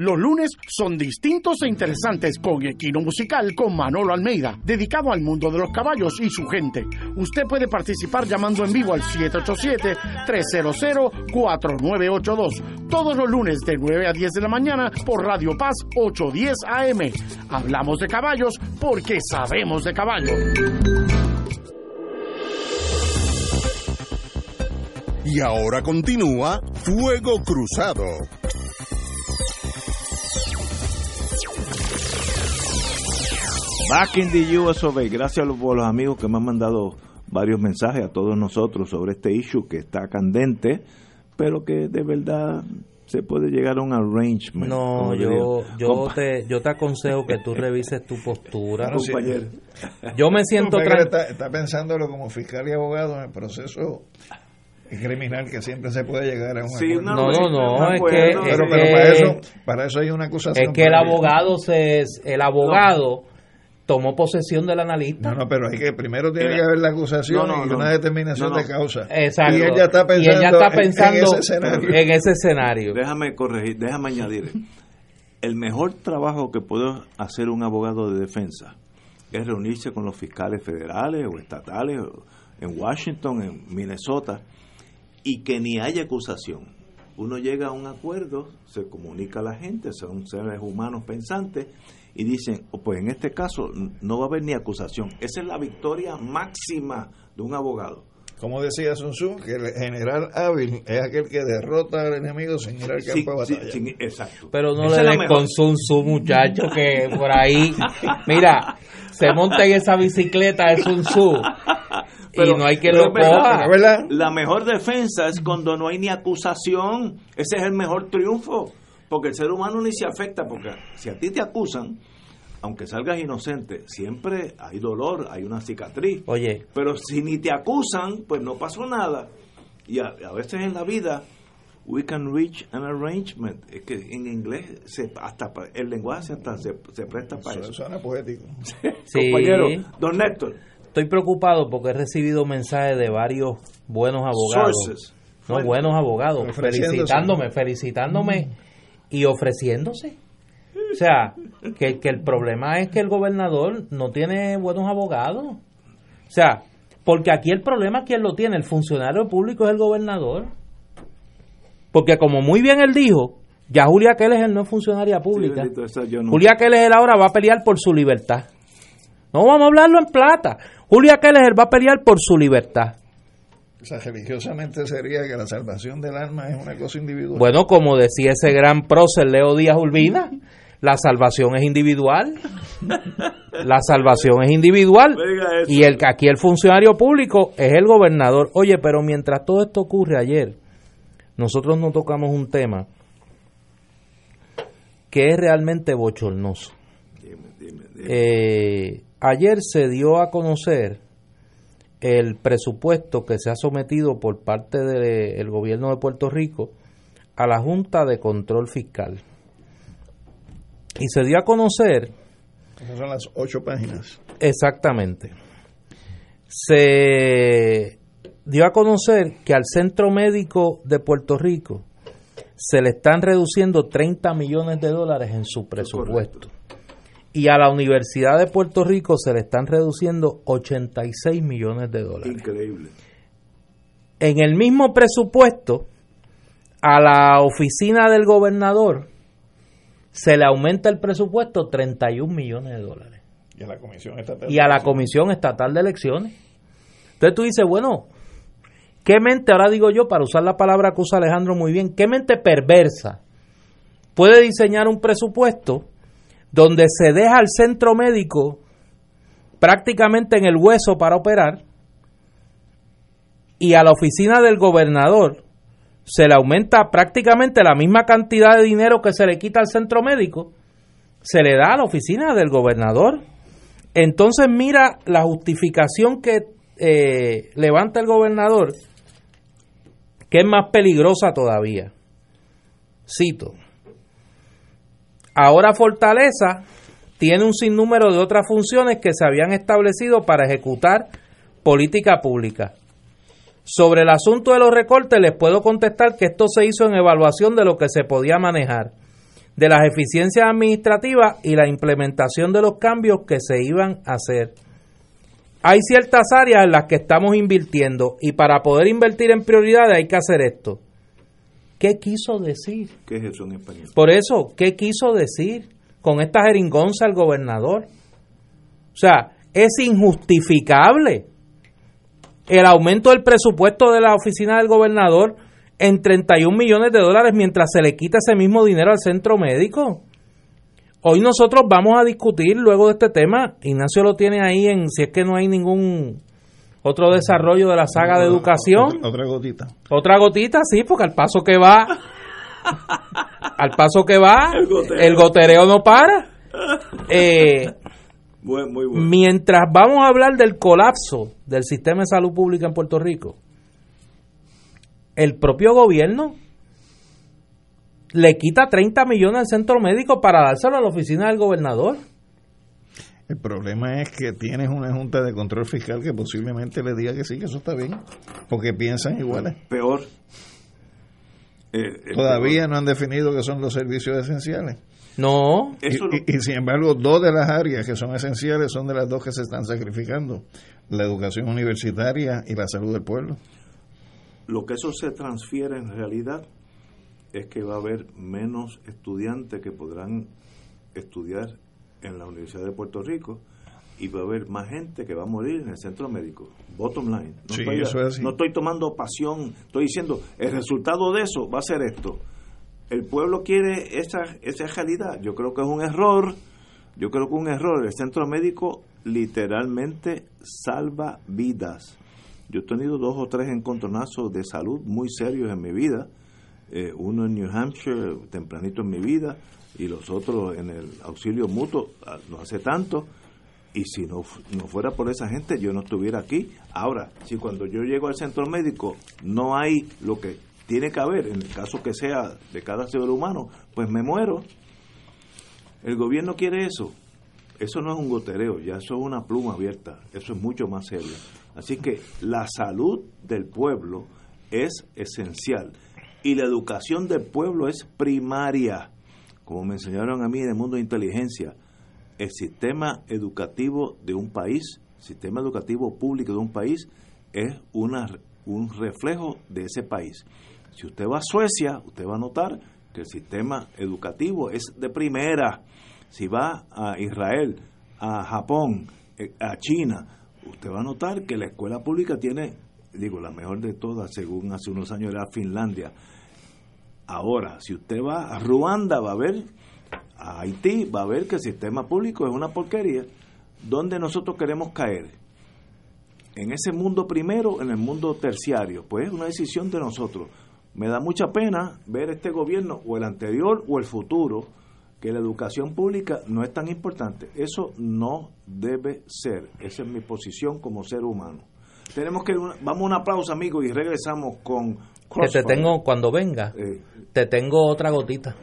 Los lunes son distintos e interesantes con Equino Musical con Manolo Almeida, dedicado al mundo de los caballos y su gente. Usted puede participar llamando en vivo al 787-300-4982, todos los lunes de 9 a 10 de la mañana por Radio Paz 810 AM. Hablamos de caballos porque sabemos de caballos. Y ahora continúa Fuego Cruzado. Back in the US of A. Gracias por los amigos que me han mandado varios mensajes a todos nosotros sobre este issue que está candente, pero que de verdad se puede llegar a un arrangement. No, yo, yo, te, yo te aconsejo que tú revises tu postura. compañero. Yo me siento tranquilo. Está, está pensándolo como fiscal y abogado en el proceso criminal que siempre se puede llegar a un sí, No, no, no, es que, pero, para eso para eso hay una acusación. Es que el abogado se el abogado tomó posesión del analista. No, no, pero hay que primero tiene que haber la acusación y una determinación de causa. Exacto. Y ella está pensando, en, ese escenario. Déjame corregir, déjame añadir. El mejor trabajo que puede hacer un abogado de defensa es reunirse con los fiscales federales o estatales en Washington, en Minnesota, y que ni haya acusación. Uno llega a un acuerdo, se comunica a la gente, son seres humanos pensantes, y dicen, oh, pues en este caso no va a haber ni acusación. Esa es la victoria máxima de un abogado. Como decía Sun Tzu, que el general hábil es aquel que derrota al enemigo sin ir al campo de batalla. exacto. Pero no le den con Sun Tzu, muchacho, que por ahí, mira, se monta en esa bicicleta de Sun Tzu y no hay que lo coja. La mejor defensa es cuando no hay ni acusación. Ese es el mejor triunfo. Porque el ser humano ni se afecta. Porque si a ti te acusan, aunque salgas inocente, siempre hay dolor, hay una cicatriz. Oye. Pero si ni te acusan, pues no pasó nada. Y a, veces en la vida, we can reach an arrangement. Es que en inglés, se, hasta el lenguaje hasta se, presta para eso. Suena poético. sí. Compañero, don Néstor estoy preocupado porque he recibido mensajes de varios buenos abogados. No, buenos abogados, felicitándome, felicitándome y ofreciéndose. O sea, que, que el problema es que el gobernador no tiene buenos abogados. O sea, porque aquí el problema, ¿quién lo tiene? El funcionario público es el gobernador. Porque como muy bien él dijo, ya Julia Keller no es funcionaria pública. Julia Keller ahora va a pelear por su libertad. No vamos a hablarlo en plata. Julia Keller va a pelear por su libertad. O sea, religiosamente sería que la salvación del alma es una cosa individual. Bueno, como decía ese gran prócer Leo Díaz Urbina, la salvación es individual. La salvación es individual. Y el aquí el funcionario público es el gobernador. Oye, pero mientras todo esto ocurre ayer, nosotros no tocamos un tema que es realmente bochornoso. Eh, Ayer se dio a conocer el presupuesto que se ha sometido por parte del gobierno de Puerto Rico a la Junta de Control Fiscal. Y se dio a conocer... Esas son las ocho páginas. Exactamente. Se dio a conocer que al Centro Médico de Puerto Rico se le están reduciendo 30 millones de dólares en su presupuesto y a la Universidad de Puerto Rico se le están reduciendo 86 millones de dólares. Increíble. En el mismo presupuesto, a la oficina del gobernador se le aumenta el presupuesto 31 millones de dólares. Y a la Comisión Estatal, y a la Comisión Estatal de Elecciones. Entonces tú dices, bueno, ¿qué mente, ahora digo yo, para usar la palabra que usa Alejandro muy bien, qué mente perversa puede diseñar un presupuesto donde se deja al centro médico prácticamente en el hueso para operar y a la oficina del gobernador se le aumenta prácticamente la misma cantidad de dinero que se le quita al centro médico, se le da a la oficina del gobernador. Entonces mira la justificación que eh, levanta el gobernador, que es más peligrosa todavía. Cito, Ahora Fortaleza tiene un sinnúmero de otras funciones que se habían establecido para ejecutar política pública. Sobre el asunto de los recortes les puedo contestar que esto se hizo en evaluación de lo que se podía manejar, de las eficiencias administrativas y la implementación de los cambios que se iban a hacer. Hay ciertas áreas en las que estamos invirtiendo y para poder invertir en prioridades hay que hacer esto. ¿Qué quiso decir? ¿Qué es eso en español? Por eso, ¿qué quiso decir con esta jeringonza al gobernador? O sea, es injustificable el aumento del presupuesto de la oficina del gobernador en 31 millones de dólares mientras se le quita ese mismo dinero al centro médico. Hoy nosotros vamos a discutir luego de este tema. Ignacio lo tiene ahí en si es que no hay ningún otro desarrollo de la saga de educación. Otra, otra gotita. Otra gotita, sí, porque al paso que va, al paso que va, El gotereo no para. Eh, Muy, muy bueno. mientras vamos a hablar del colapso del sistema de salud pública en Puerto Rico, el propio gobierno le quita 30 millones al centro médico para dárselo a la oficina del gobernador. El problema es que tienes una junta de control fiscal que posiblemente le diga que sí, que eso está bien, porque piensan iguales. Peor. Eh, eh, Todavía no han definido qué son los servicios esenciales. No, Y, Eso lo- y- y sin embargo, dos de las áreas que son esenciales son de las dos que se están sacrificando, la educación universitaria y la salud del pueblo. Lo que eso se transfiere en realidad es que va a haber menos estudiantes que podrán estudiar en la Universidad de Puerto Rico y va a haber más gente que va a morir en el centro médico. Bottom line. No, Sí, estoy, eso es así. no estoy tomando pasión, estoy diciendo, el resultado de eso va a ser esto. El pueblo quiere esa, esa realidad. Yo creo que es un error. Yo creo que es un error. El centro médico literalmente salva vidas. Yo he tenido dos o tres encontronazos de salud muy serios en mi vida. Eh, uno en New Hampshire, tempranito en mi vida, y los otros en el auxilio mutuo, ah, no hace tanto. Y si no, no fuera por esa gente, yo no estuviera aquí. Ahora, si cuando yo llego al centro médico no hay lo que tiene que haber, en el caso que sea de cada ser humano, pues me muero. El gobierno quiere eso. Eso no es un gotereo, ya eso es una pluma abierta, eso es mucho más serio. Así que la salud del pueblo es esencial y la educación del pueblo es primaria. Como me enseñaron a mí en el mundo de inteligencia, el sistema educativo de un país, sistema educativo público de un país, es una, un reflejo de ese país. Si usted va a Suecia, usted va a notar que el sistema educativo es de primera. Si va a Israel, a Japón, eh, a China, usted va a notar que la escuela pública tiene, digo, la mejor de todas, según hace unos años era Finlandia. Ahora, si usted va a Ruanda, va a ver, a Haití, va a ver que el sistema público es una porquería. ¿Dónde nosotros queremos caer? En ese mundo primero, en el mundo terciario. Pues es una decisión de nosotros. Me da mucha pena ver este gobierno, o el anterior o el futuro, que la educación pública no es tan importante. Eso no debe ser. Esa es mi posición como ser humano. Tenemos que vamos a una pausa, amigos, y regresamos con que te tengo, cuando venga, Eh, te tengo otra gotita.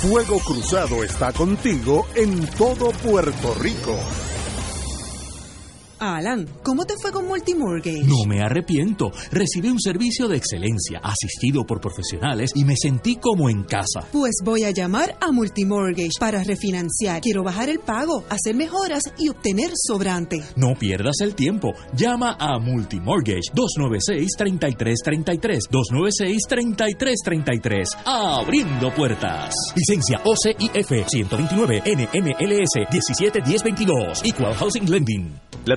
Fuego Cruzado está contigo en todo Puerto Rico. Alan, ¿cómo te fue con Multimortgage? No me arrepiento. Recibí un servicio de excelencia, asistido por profesionales y me sentí como en casa. Pues voy a llamar a Multimortgage para refinanciar. Quiero bajar el pago, hacer mejoras y obtener sobrante. No pierdas el tiempo. Llama a Multimortgage 296-3333. 296-3333. Abriendo puertas. Licencia OCIF 129 NMLS 171022. Equal Housing Lending. La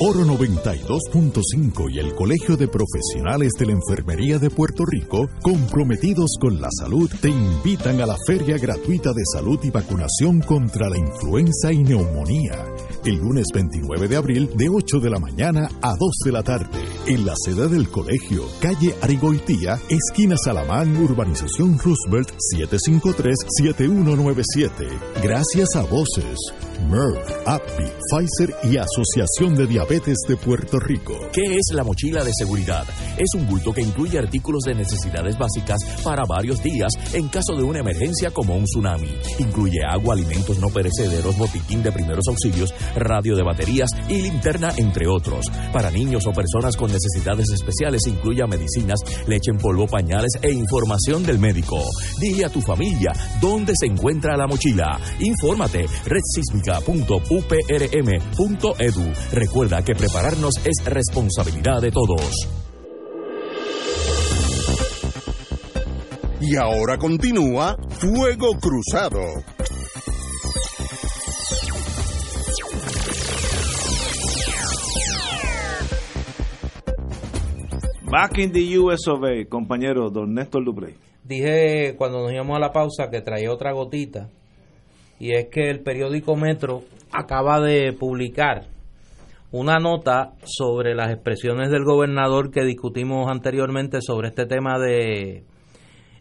Oro 92.5 y el Colegio de Profesionales de la Enfermería de Puerto Rico, comprometidos con la salud, te invitan a la Feria Gratuita de Salud y Vacunación contra la Influenza y Neumonía, el lunes 29 de abril de 8 de la mañana a 2 de la tarde, en la sede del colegio, calle Arigoitía, esquina Salamán, urbanización Roosevelt 753-7197. Gracias a Voces, Merck, API, Pfizer y Asociación de Diabetes de Puerto Rico. ¿Qué es la mochila de seguridad? Es un bulto que incluye artículos de necesidades básicas para varios días en caso de una emergencia como un tsunami. Incluye agua, alimentos no perecederos, botiquín de primeros auxilios, radio de baterías y linterna, entre otros. Para niños o personas con necesidades especiales incluye medicinas, leche en polvo, pañales e información del médico. Dile a tu familia dónde se encuentra la mochila. Infórmate redsísmica.uprm.edu. Recuerda que prepararnos es responsabilidad de todos. Y ahora continúa Fuego Cruzado. Back in the US of A, compañero don Néstor Duprey. Dije cuando nos íbamos a la pausa que traía otra gotita y es que el periódico Metro acaba de publicar una nota sobre las expresiones del gobernador que discutimos anteriormente sobre este tema de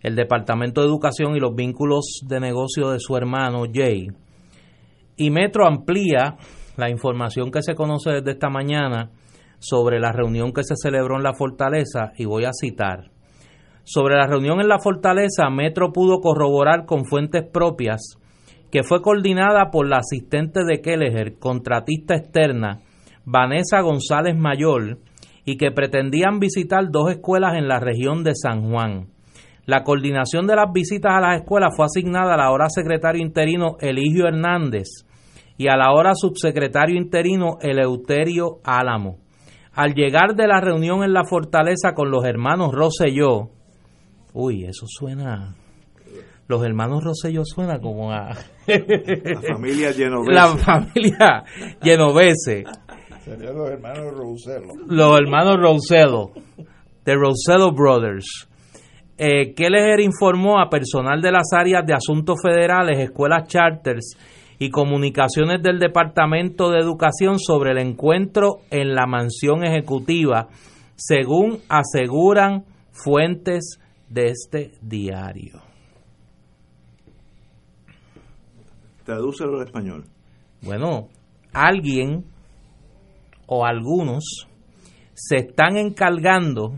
el Departamento de Educación y los vínculos de negocio de su hermano Jay. Y Metro amplía la información que se conoce desde esta mañana sobre la reunión que se celebró en la fortaleza y voy a citar. Sobre la reunión en la fortaleza, Metro pudo corroborar con fuentes propias que fue coordinada por la asistente de Kelleher, contratista externa, Vanessa González Mayor, y que pretendían visitar dos escuelas en la región de San Juan. La coordinación de las visitas a las escuelas fue asignada a la ahora secretario interino Eligio Hernández y a la ahora subsecretario interino Eleuterio Álamo. Al llegar de la reunión en la fortaleza con los hermanos Rosselló, uy, eso suena los hermanos Rosselló suena como a la familia Genovese. La familia Genovese. Serían los hermanos Rosello. Los hermanos Rosello. The Rosello Brothers. Eh, Keller informó a personal de las áreas de asuntos federales, escuelas charters y comunicaciones del Departamento de Educación sobre el encuentro en la mansión ejecutiva, según aseguran fuentes de este diario. Tradúcelo al español. Bueno, alguien o algunos se están encargando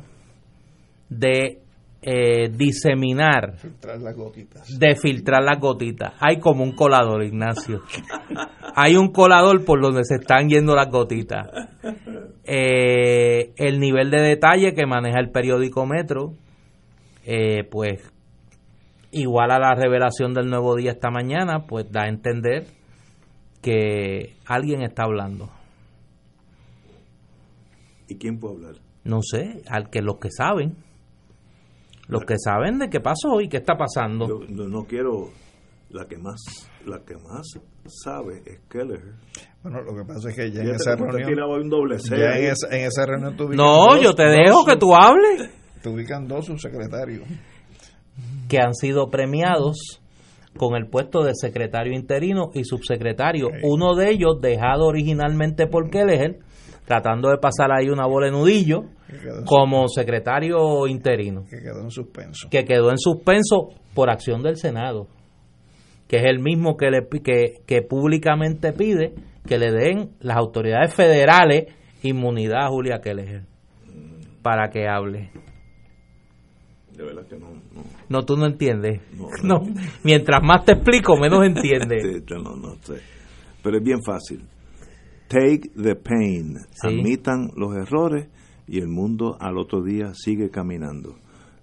de eh, diseminar, filtrar las gotitas. de filtrar las gotitas. Hay como un colador, Ignacio. Hay un colador por donde se están yendo las gotitas. Eh, el nivel de detalle que maneja el periódico Metro, eh, pues igual a la revelación del nuevo día esta mañana, pues da a entender que alguien está hablando. ¿Y quién puede hablar? No sé, al que los que saben. Los que saben de qué pasó y qué está pasando. Yo no, no quiero la que más la que más sabe es Keller. Bueno, lo que pasa es que ya en esa reunión. un doble C ya en esa, en esa reunión No, dos- yo te dejo que tú hables. Te ubican dos subsecretarios. Que han sido premiados con el puesto de secretario interino y subsecretario. Uno de ellos dejado originalmente por Kelleher, tratando de pasar ahí una bola de nudillo, como secretario interino, que quedó en suspenso. que quedó en suspenso por acción del Senado, que es el mismo que, le, que, que públicamente pide que le den las autoridades federales inmunidad a Julia Kelleher para que hable. De verdad que no. no. No, tú no entiendes. No, No, Mientras más te explico, menos entiendes. Sí, no, no sé. Pero es bien fácil. Take the pain. Sí. Admitan los errores y el mundo al otro día sigue caminando.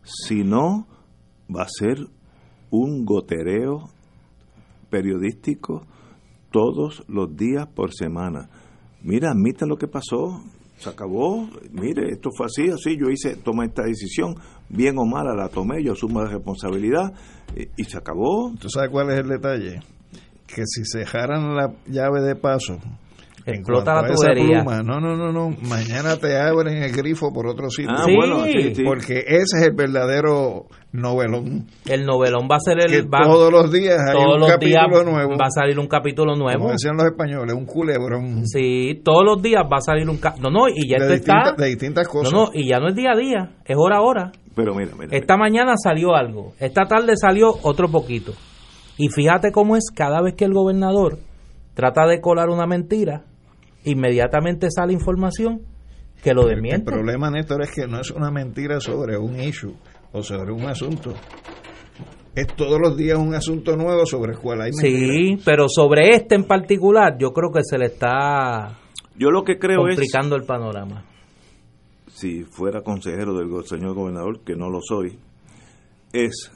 Si no, va a ser un gotereo periodístico todos los días por semana. Mira, admitan lo que pasó. Se acabó. Mire, esto fue así, así. Yo hice, tomé esta decisión, bien o mala la tomé, yo asumo la responsabilidad y, se acabó. ¿Tú sabes cuál es el detalle? Que si se dejaran la llave de paso Explota la tubería. pluma, no, no, no, no. Mañana te abren el grifo por otro sitio. Ah, Sí. bueno, sí, sí. Porque ese es el verdadero novelón. El novelón va a ser el. Va- todos los días hay todos un los capítulo días nuevo. Va a salir un capítulo nuevo. Como decían los españoles, un culebrón. Sí, todos los días va a salir un. ca- No, no, y ya de, esto está. distintas, de distintas cosas. No, no, y ya no es día a día, es hora a hora. Pero mira, mira. Esta mañana salió algo, esta tarde salió otro poquito. Y fíjate cómo es cada vez que el gobernador trata de colar una mentira, inmediatamente sale información que lo El desmiente. problema, Néstor, es que no es una mentira sobre un issue o sobre un asunto. Es todos los días un asunto nuevo sobre el cual hay mentiras. Sí, pero sobre este en particular, yo creo que se le está Yo lo que creo es, complicando el panorama. si fuera consejero del señor gobernador, que no lo soy, es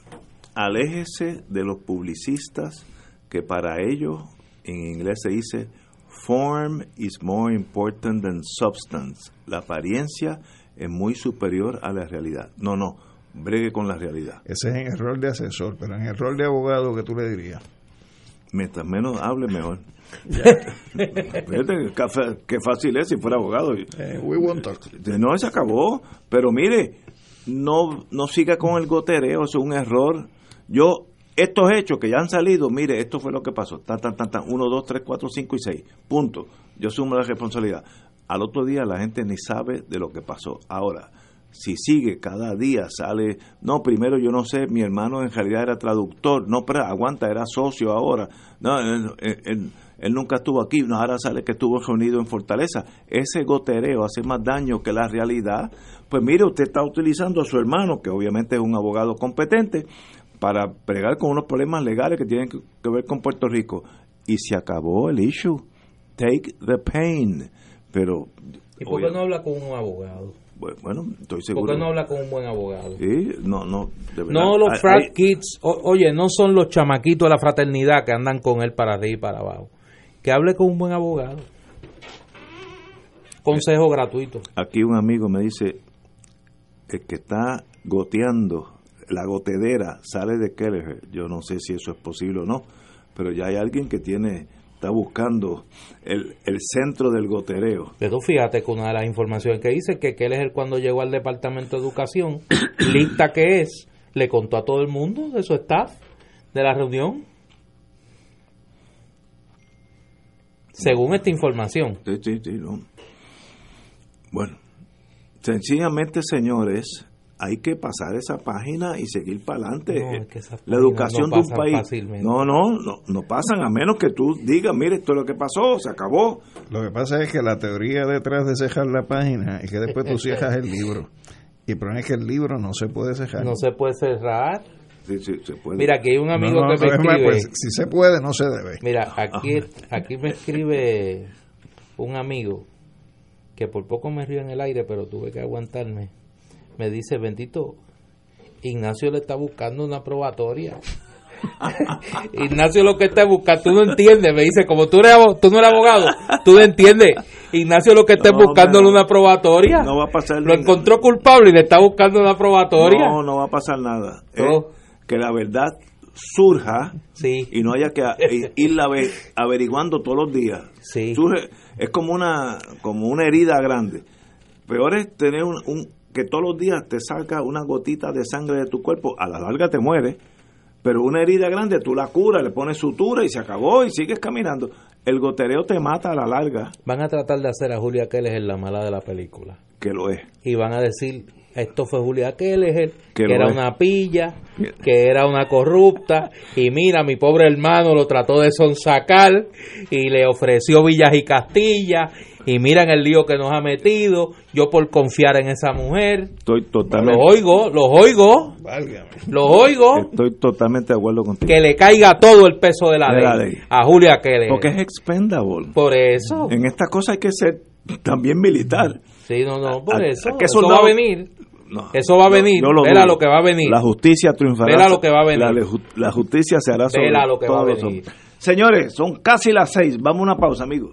aléjese de los publicistas que para ellos en inglés se dice form is more important than substance. La apariencia es muy superior a la realidad. No, no, bregue con la realidad. Ese es en el rol de asesor, pero en el rol de abogado, que tú le dirías? Mientras menos hable, mejor. Fíjate, qué qué fácil es si fuera abogado. Eh, we won't talk. No, se acabó. Pero mire, no, no siga con el gotereo, eso es un error. Yo, estos hechos que ya han salido, mire, esto fue lo que pasó. Tan, tan, tan, tan, 1, 2, 3, 4, 5 y 6. Punto. Yo asumo la responsabilidad. Al otro día la gente ni sabe de lo que pasó. Ahora, si sigue cada día, sale, no, primero yo no sé, mi hermano en realidad era traductor, no, pero aguanta, era socio ahora, no, él- él- él nunca estuvo aquí, no, ahora sale que estuvo reunido en Fortaleza. Ese gotereo hace más daño que la realidad. Pues mire, usted está utilizando a su hermano, que obviamente es un abogado competente, para pregar con unos problemas legales que tienen que, ver con Puerto Rico. Y se acabó el issue. Take the pain. Pero, ¿Y por qué no habla con un abogado? bueno, estoy ¿Por seguro. qué no habla con un buen abogado? Sí, no, no, de verdad. No los frat kids, o- oye, no son los chamaquitos de la fraternidad que andan con él para arriba y para abajo. Que hable con un buen abogado. Consejo gratuito. Aquí un amigo me dice, el que está goteando, la gotedera sale de Kelleher. Yo no sé si eso es posible o no, pero ya hay alguien que tiene, está buscando el, el centro del gotereo. Pero fíjate que una de las informaciones que dice que el cuando llegó al Departamento de Educación, lista que es, le contó a todo el mundo de su staff, de la reunión. Según esta información. Sí, sí, sí, no. Bueno, sencillamente, señores, hay que pasar esa página y seguir para adelante. No, es que esas la educación no de un país. fácilmente. No, no, no, no pasan a menos que tú digas, mire, esto es lo que pasó, se acabó. Lo que pasa es que la teoría detrás de cejar la página es que después tú cierras el libro. Y el problema es que el libro no se puede cejar. No se puede cerrar. Sí, sí, se puede. Mira, aquí hay un amigo No, no, que me no, es más, escribe. pues, si se puede, no se debe. Mira, aquí, aquí me escribe un amigo que por poco me río en el aire, pero tuve que aguantarme. Me dice, bendito, Ignacio le está buscando una probatoria. Ignacio lo que está buscando, tú no entiendes, me dice, como tú, eres, tú no eres abogado, tú no entiendes. Ignacio lo que está No, buscándole una probatoria. No va a pasar Lo encontró culpable y le está buscando una probatoria. No, no va a pasar nada. Es No. que la verdad surja Sí. y no haya que irla ave- averiguando todos los días. Sí. Surge- es como una, como una herida grande. Peor es tener un, un- que todos los días te salga una gotita de sangre de tu cuerpo. A la larga te mueres. Pero una herida grande tú la curas, le pones sutura y se acabó y sigues caminando. El gotereo te mata a la larga, Van a tratar de hacer a Julia Keller la mala de la película. que lo es. y van a decir esto fue Julia Keller, Que era es. una pilla, que era una corrupta, y mira, mi pobre hermano lo trató de sonsacar y le ofreció villas y Castilla, y miran el lío que nos ha metido, yo por confiar en esa mujer, Estoy los totalmente, oigo, los oigo, Válgame. los oigo, estoy totalmente de acuerdo contigo. que le caiga todo el peso de la, De la ley, a Julia Keller. Porque es expendable. Por eso, En estas cosas hay que ser también militar. sí, no, no, por A- eso, a- que eso soldado- va a venir, No, eso va a venir, yo lo dudo. lo que va a venir. La justicia triunfará. Verá lo que va a venir. La, justicia se hará sobre Verá lo que va a todos los venir. hombres. Señores, son casi las seis. Vamos a una pausa, amigos.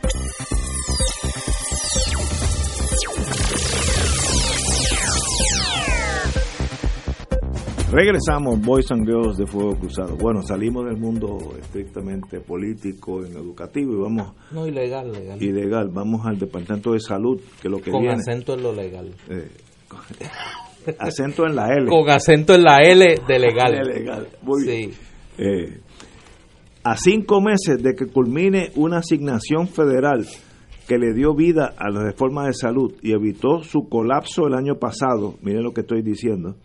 Regresamos, Boys and Girls de Fuego Cruzado. Bueno, salimos del mundo estrictamente político, en educativo y vamos... No, ilegal, legal. Ilegal, vamos al Departamento de Salud, que lo que Con viene... acento en lo legal. Eh, acento en la L. Con acento en la L de legal. De legal. Muy sí. bien. Eh, a cinco meses de que culmine una asignación federal que le dio vida a la reforma de salud y evitó su colapso el año pasado, miren lo que estoy diciendo,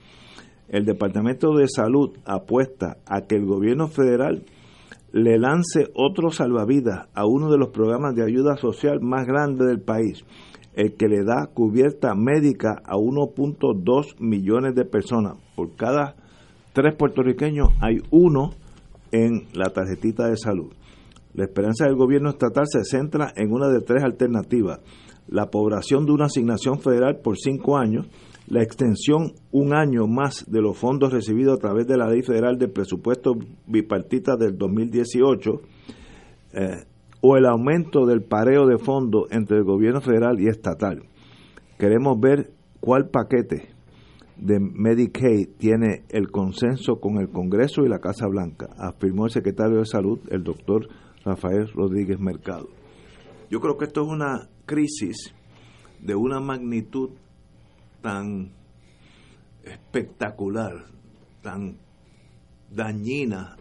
el Departamento de Salud apuesta a que el gobierno federal le lance otro salvavidas a uno de los programas de ayuda social más grandes del país, el que le da cubierta médica a 1.2 millones de personas. Por cada tres puertorriqueños hay uno en la tarjetita de salud. La esperanza del gobierno estatal se centra en una de tres alternativas. La población de una asignación federal por cinco años, la extensión un año más de los fondos recibidos a través de la Ley Federal de Presupuesto Bipartita del 2018, eh, o el aumento del pareo de fondos entre el gobierno federal y estatal. Queremos ver cuál paquete de Medicaid tiene el consenso con el Congreso y la Casa Blanca, afirmó el secretario de Salud, el doctor Rafael Rodríguez Mercado. Yo creo que esto es una crisis de una magnitud tan espectacular, tan dañina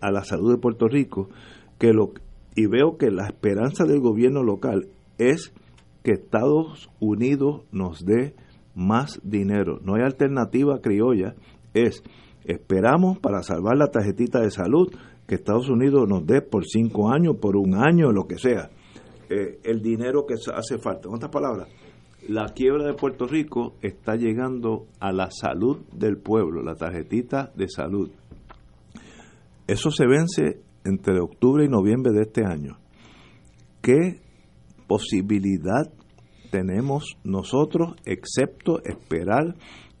a la salud de Puerto Rico, que lo y veo que la esperanza del gobierno local es que Estados Unidos nos dé más dinero. No hay alternativa criolla, es esperamos para salvar la tarjetita de salud que Estados Unidos nos dé por cinco años, por un año, lo que sea, eh, el dinero que hace falta. En otras palabras, la quiebra de Puerto Rico está llegando a la salud del pueblo, la tarjetita de salud. Eso se vence entre octubre y noviembre de este año. ¿Qué posibilidad tenemos nosotros, excepto esperar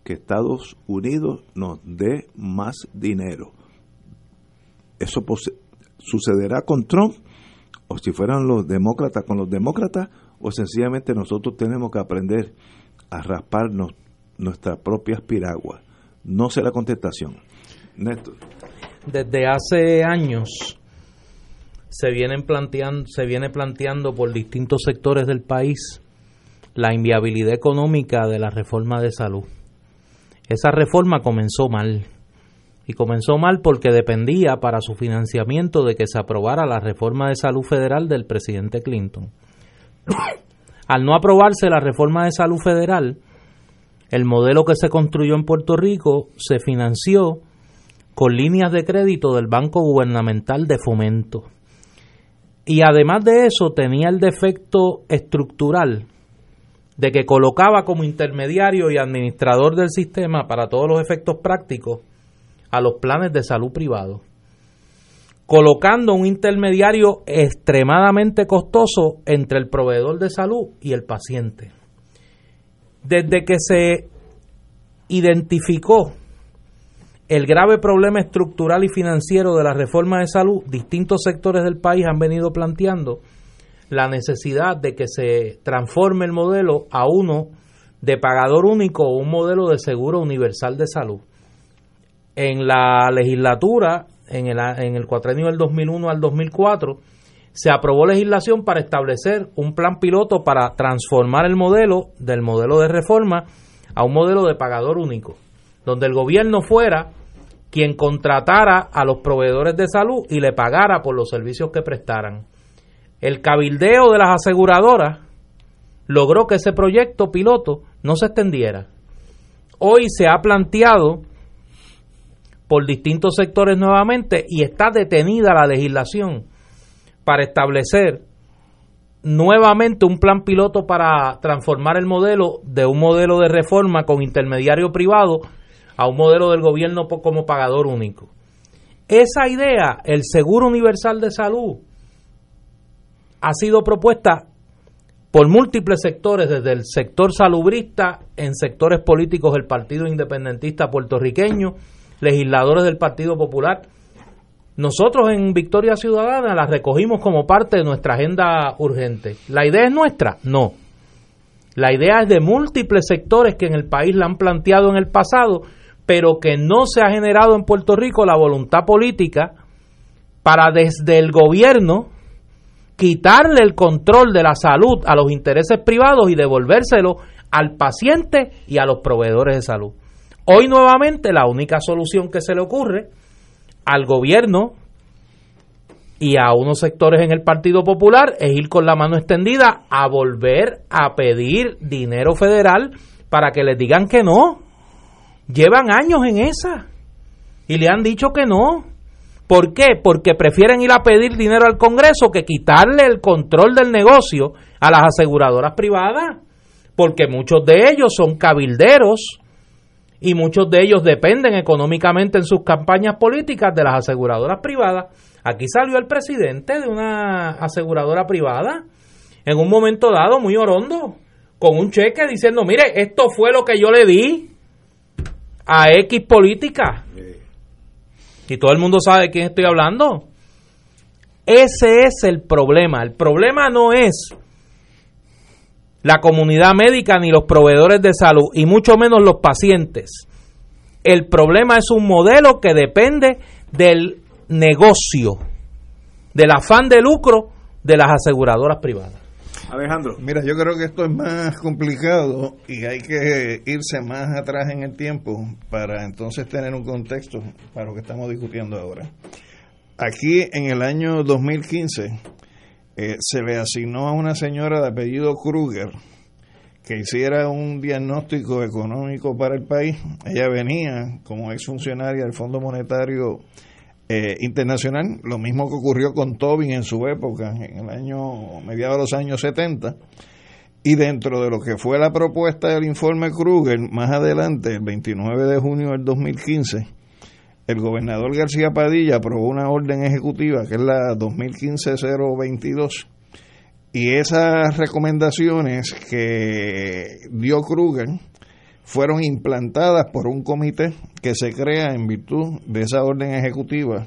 que Estados Unidos nos dé más dinero? ¿Eso sucederá con Trump? ¿O si fueran los demócratas con los demócratas? ¿O sencillamente nosotros tenemos que aprender a rasparnos nuestras propias piraguas? No sé la contestación. Néstor. Desde hace años se vienen planteando, se viene planteando por distintos sectores del país la inviabilidad económica de la reforma de salud. esa reforma comenzó mal. Y comenzó mal porque dependía para su financiamiento de que se aprobara la reforma de salud federal del presidente Clinton. Al no aprobarse la reforma de salud federal, el modelo que se construyó en Puerto Rico se financió con líneas de crédito del Banco Gubernamental de Fomento. Y además de eso tenía el defecto estructural de que colocaba como intermediario y administrador del sistema para todos los efectos prácticos a los planes de salud privados, colocando un intermediario extremadamente costoso entre el proveedor de salud y el paciente. Desde que se identificó el grave problema estructural y financiero de la reforma de salud, distintos sectores del país han venido planteando la necesidad de que se transforme el modelo a uno de pagador único o un modelo de seguro universal de salud. En la legislatura, en el, en el cuatrenio del 2001 al 2004, se aprobó legislación para establecer un plan piloto para transformar el modelo del modelo de reforma a un modelo de pagador único, donde el gobierno fuera quien contratara a los proveedores de salud y le pagara por los servicios que prestaran. El cabildeo de las aseguradoras logró que ese proyecto piloto no se extendiera. Hoy se ha planteado por distintos sectores nuevamente y está detenida la legislación para establecer nuevamente un plan piloto para transformar el modelo de un modelo de reforma con intermediario privado a un modelo del gobierno como pagador único. Esa idea, el Seguro Universal de Salud, ha sido propuesta por múltiples sectores, desde el sector salubrista, en sectores políticos del Partido Independentista puertorriqueño, legisladores del Partido Popular. Nosotros en Victoria Ciudadana la recogimos como parte de nuestra agenda urgente. ¿La idea es nuestra? No. La idea es de múltiples sectores que en el país la han planteado en el pasado, pero que no se ha generado en Puerto Rico la voluntad política para desde el gobierno quitarle el control de la salud a los intereses privados y devolvérselo al paciente y a los proveedores de salud. Hoy nuevamente la única solución que se le ocurre al gobierno y a unos sectores en el Partido Popular es ir con la mano extendida a volver a pedir dinero federal para que les digan que no. Llevan años en esa y le han dicho que no. ¿Por qué? Porque prefieren ir a pedir dinero al Congreso que quitarle el control del negocio a las aseguradoras privadas. Porque muchos de ellos son cabilderos y muchos de ellos dependen económicamente en sus campañas políticas de las aseguradoras privadas. Aquí salió el presidente de una aseguradora privada en un momento dado muy orondo, con un cheque diciendo, mire, esto fue lo que yo le di a X política. Y todo el mundo sabe de quién estoy hablando. Ese es el problema. El problema no es la comunidad médica ni los proveedores de salud, y mucho menos los pacientes. El problema es un modelo que depende del negocio, del afán de lucro de las aseguradoras privadas. Alejandro. Mira, yo creo que esto es más complicado y hay que irse más atrás en el tiempo para entonces tener un contexto para lo que estamos discutiendo ahora. Aquí en el año 2015 eh, se le asignó a una señora de apellido Kruger que hiciera un diagnóstico económico para el país. Ella venía como exfuncionaria del Fondo Monetario eh, internacional, lo mismo que ocurrió con Tobin en su época, en el año, mediados de los años 70, y dentro de lo que fue la propuesta del informe Kruger, más adelante, el 29 de junio del 2015, el gobernador García Padilla aprobó una orden ejecutiva, que es la 2015-022, y esas recomendaciones que dio Kruger, fueron implantadas por un comité que se crea en virtud de esa orden ejecutiva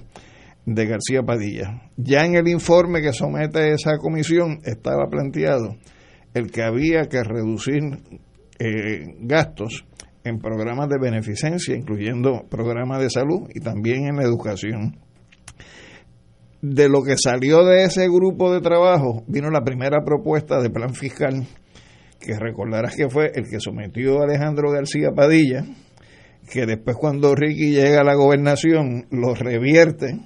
de García Padilla. Ya en el informe que somete esa comisión estaba planteado el que había que reducir eh, gastos en programas de beneficencia, incluyendo programas de salud y también en la educación. De lo que salió de ese grupo de trabajo vino la primera propuesta de plan fiscal que recordarás que fue el que sometió Alejandro García Padilla que después cuando Ricky llega a la gobernación lo revierte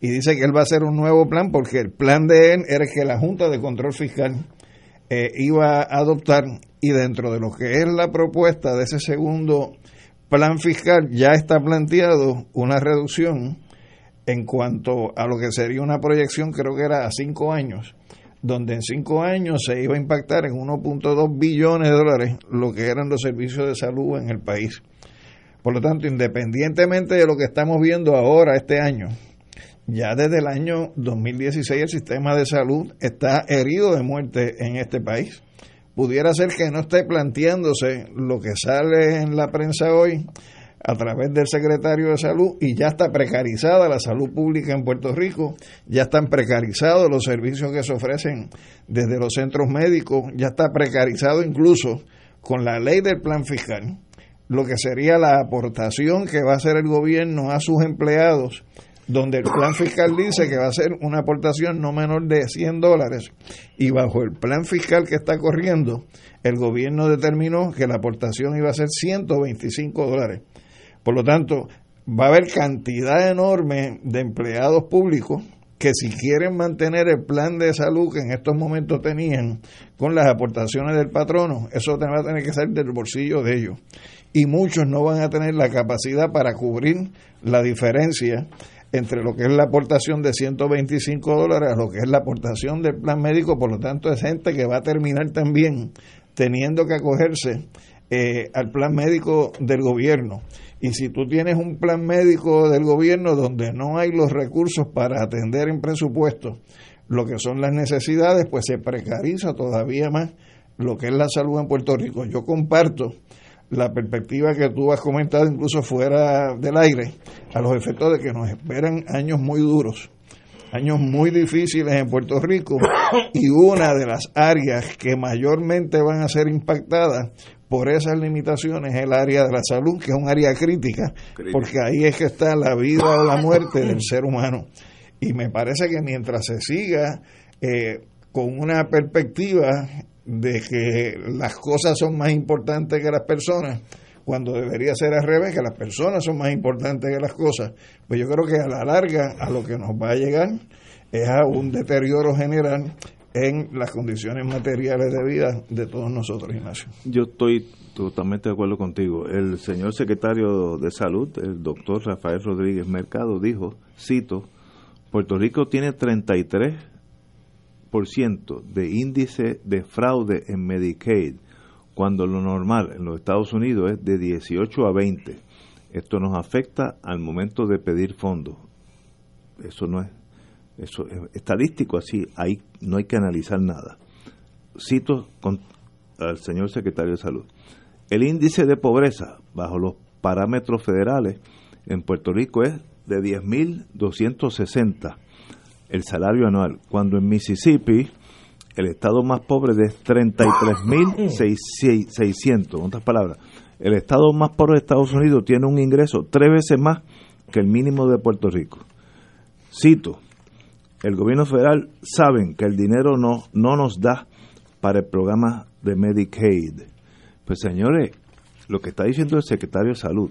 y dice que él va a hacer un nuevo plan porque el plan de él era que la Junta de Control Fiscal eh, iba a adoptar y dentro de lo que es la propuesta de ese segundo plan fiscal ya está planteado una reducción en cuanto a lo que sería una proyección, creo que era a cinco años, donde en cinco años se iba a impactar en 1.2 billones de dólares lo que eran los servicios de salud en el país. Por lo tanto, independientemente de lo que estamos viendo ahora, este año, ya desde el año 2016 el sistema de salud está herido de muerte en este país. Pudiera ser que no esté planteándose lo que sale en la prensa hoy a través del secretario de salud y ya está precarizada la salud pública en Puerto Rico, ya están precarizados los servicios que se ofrecen desde los centros médicos, ya está precarizado incluso con la ley del plan fiscal, lo que sería la aportación que va a hacer el gobierno a sus empleados, donde el plan fiscal dice que va a ser una aportación no menor de 100 dólares y bajo el plan fiscal que está corriendo, el gobierno determinó que la aportación iba a ser 125 dólares. Por lo tanto, va a haber cantidad enorme de empleados públicos que si quieren mantener el plan de salud que en estos momentos tenían con las aportaciones del patrono, eso va a tener que salir del bolsillo de ellos. Y muchos no van a tener la capacidad para cubrir la diferencia entre lo que es la aportación de 125 dólares a lo que es la aportación del plan médico, por lo tanto es gente que va a terminar también teniendo que acogerse eh, al plan médico del gobierno. Y si tú tienes un plan médico del gobierno donde no hay los recursos para atender en presupuesto lo que son las necesidades, pues se precariza todavía más lo que es la salud en Puerto Rico. Yo comparto la perspectiva que tú has comentado incluso fuera del aire, a los efectos de que nos esperan años muy duros, años muy difíciles en Puerto Rico y una de las áreas que mayormente van a ser impactadas por esas limitaciones es el área de la salud, que es un área crítica, porque ahí es que está la vida o la muerte del ser humano. Y me parece que mientras se siga eh, con una perspectiva de que las cosas son más importantes que las personas, cuando debería ser al revés, que las personas son más importantes que las cosas, pues yo creo que a la larga a lo que nos va a llegar es a un deterioro general en las condiciones materiales de vida de todos nosotros, Ignacio. Yo estoy totalmente de acuerdo contigo. El señor secretario de Salud, el doctor Rafael Rodríguez Mercado, dijo, cito, Puerto Rico tiene 33% de índice de fraude en Medicaid, cuando lo normal en los Estados Unidos es de 18 a 20. Esto nos afecta al momento de pedir fondos. Eso no es eso es estadístico, así ahí no hay que analizar nada. Cito con, al señor secretario de Salud. El índice de pobreza bajo los parámetros federales en Puerto Rico es de 10.260 el salario anual, cuando en Mississippi el estado más pobre es 33.600, en otras palabras, el estado más pobre de Estados Unidos tiene un ingreso tres veces más que el mínimo de Puerto Rico. Cito, el gobierno federal saben que el dinero no, no nos da para el programa de Medicaid. Pues señores, lo que está diciendo el secretario de Salud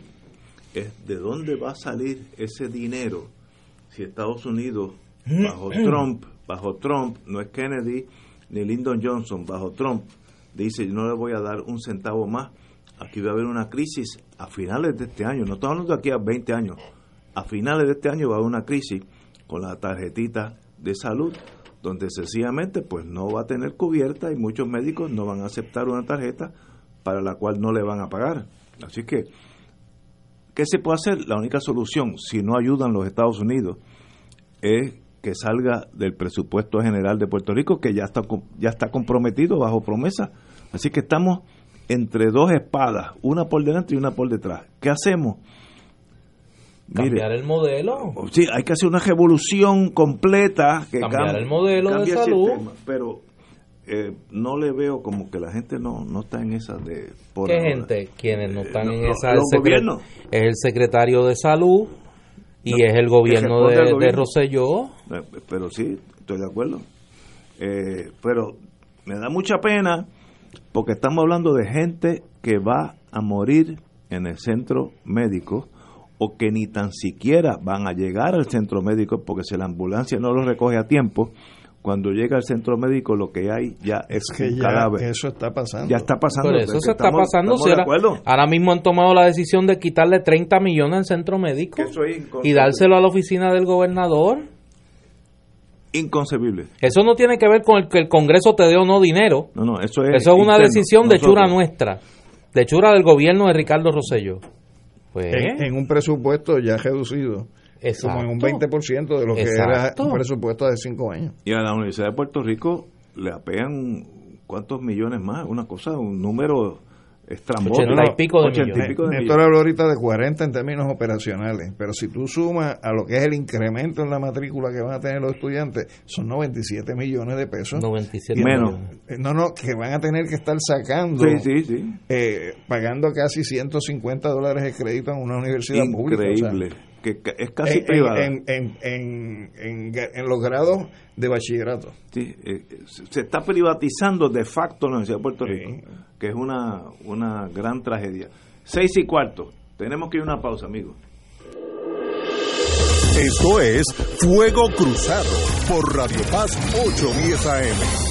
es de dónde va a salir ese dinero si Estados Unidos bajo Trump, bajo Trump, no es Kennedy ni Lyndon Johnson, bajo Trump, dice yo no le voy a dar un centavo más, aquí va a haber una crisis a finales de este año, no estamos hablando de aquí a 20 años, a finales de este año va a haber una crisis con la tarjetita de salud, donde sencillamente pues no va a tener cubierta y muchos médicos no van a aceptar una tarjeta para la cual no le van a pagar. Así que, ¿qué se puede hacer? La única solución, si no ayudan los Estados Unidos, es que salga del presupuesto general de Puerto Rico, que ya está, ya está comprometido bajo promesa. Así que estamos entre dos espadas, una por delante y una por detrás. ¿Qué hacemos? Cambiar el modelo. Sí, hay que hacer una revolución completa. Que cambiar el modelo de salud. pero eh, no le veo como que la gente no, no está en esa de... ¿Qué gente? Quienes no están en esa... Los Es el secretario de salud y es el gobierno de, de Rosselló. Pero sí, estoy de acuerdo. Eh, pero me da mucha pena porque estamos hablando de gente que va a morir en el centro médico o que ni tan siquiera van a llegar al centro médico porque si la ambulancia no los recoge a tiempo, cuando llega al centro médico lo que hay ya es, que un ya cadáver. eso está pasando. Ya está pasando. Por eso Es se está estamos- pasando. estamos si de ahora, mismo han tomado la decisión de quitarle 30 millones al centro médico Eso es y dárselo a la oficina del gobernador. Inconcebible. Eso no tiene que ver con el que el Congreso te dé o no dinero. No, no, eso es. Eso es una interno. decisión de Nosotros- chura nuestra, de chura del gobierno de Ricardo Rosselló. Pues, en, en un presupuesto ya reducido. Exacto. Como en un 20% de lo que Exacto. era un presupuesto de 5 años. Y a la Universidad de Puerto Rico le apean cuántos millones más, una cosa, un número estrambótico. Ochenta y pico de Ochenta y millones. pico de Néstor millones. habló ahorita de 40 en términos operacionales, pero si tú sumas a lo que es el incremento en la matrícula que van a tener los estudiantes, son 97 millones de pesos. 97 Menos. millones. Eh, No, no, que van a tener que estar sacando, Sí, sí, sí. eh, pagando casi 150 dólares de crédito en una universidad pública. o sea, Increíble. que es casi en, privada. En, en, en, en, en los grados de bachillerato. Sí, eh, se se está privatizando de facto la Universidad de Puerto Rico, que es una, una gran tragedia. Seis y cuarto. Tenemos que ir a una pausa, amigos. Esto es Fuego Cruzado por Radio Paz 810 AM.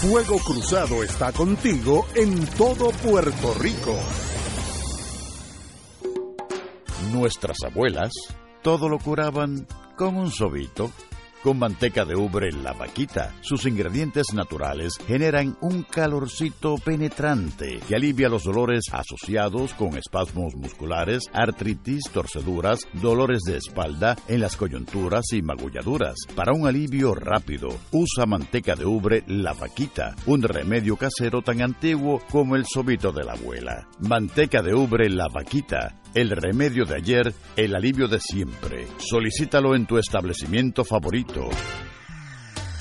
Fuego Cruzado está contigo en todo Puerto Rico. Nuestras abuelas todo lo curaban con un sobito. Con manteca de ubre la vaquita, sus ingredientes naturales generan un calorcito penetrante que alivia los dolores asociados con espasmos musculares, artritis, torceduras, dolores de espalda en las coyunturas y magulladuras. Para un alivio rápido, usa manteca de ubre la vaquita, un remedio casero tan antiguo como el sobito de la abuela. Manteca de ubre la vaquita, el remedio de ayer, el alivio de siempre. Solicítalo en tu establecimiento favorito.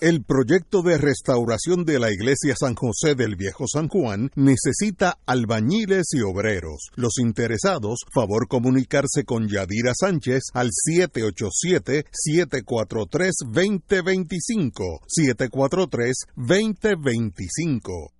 El proyecto de restauración de la iglesia San José del Viejo San Juan necesita albañiles y obreros. Los interesados, favor comunicarse con Yadira Sánchez al 787-743-2025. 743-2025.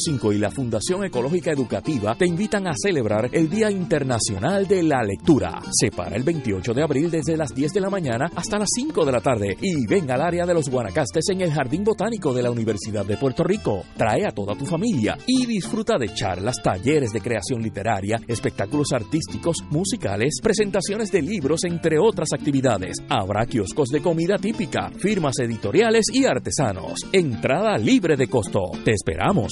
92.5 y la Fundación Ecológica Educativa te invitan a celebrar el Día Internacional de la Lectura. Se para el 28 de abril desde las 10 de la mañana hasta las 5 de la tarde y ven al área de los Guanacastes en el Jardín Botánico de la Universidad de Puerto Rico. Trae a toda tu familia y disfruta de charlas, talleres de creación literaria, espectáculos artísticos, musicales, presentaciones de libros, entre otras actividades. Habrá kioscos de comida típica, firmas editoriales y artesanos. Entrada libre de costo. Te esperamos.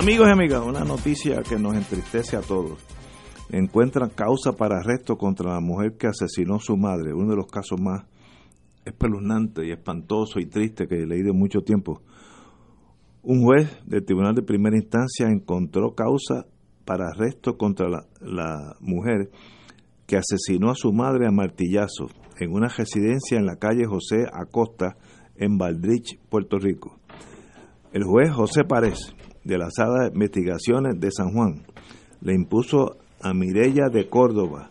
Amigos y amigas, una noticia que nos entristece a todos. encuentran causa para arresto contra la mujer que asesinó a su madre, uno de los casos más espeluznantes y espantoso y triste que he leído en mucho tiempo. Un juez del Tribunal de Primera Instancia encontró causa para arresto contra la, la mujer que asesinó a su madre a martillazo en una residencia en la calle José Acosta en Valdrich, Puerto Rico. El juez José Párez, de la Sala de Investigaciones de San Juan, le impuso a Mirella de Córdoba,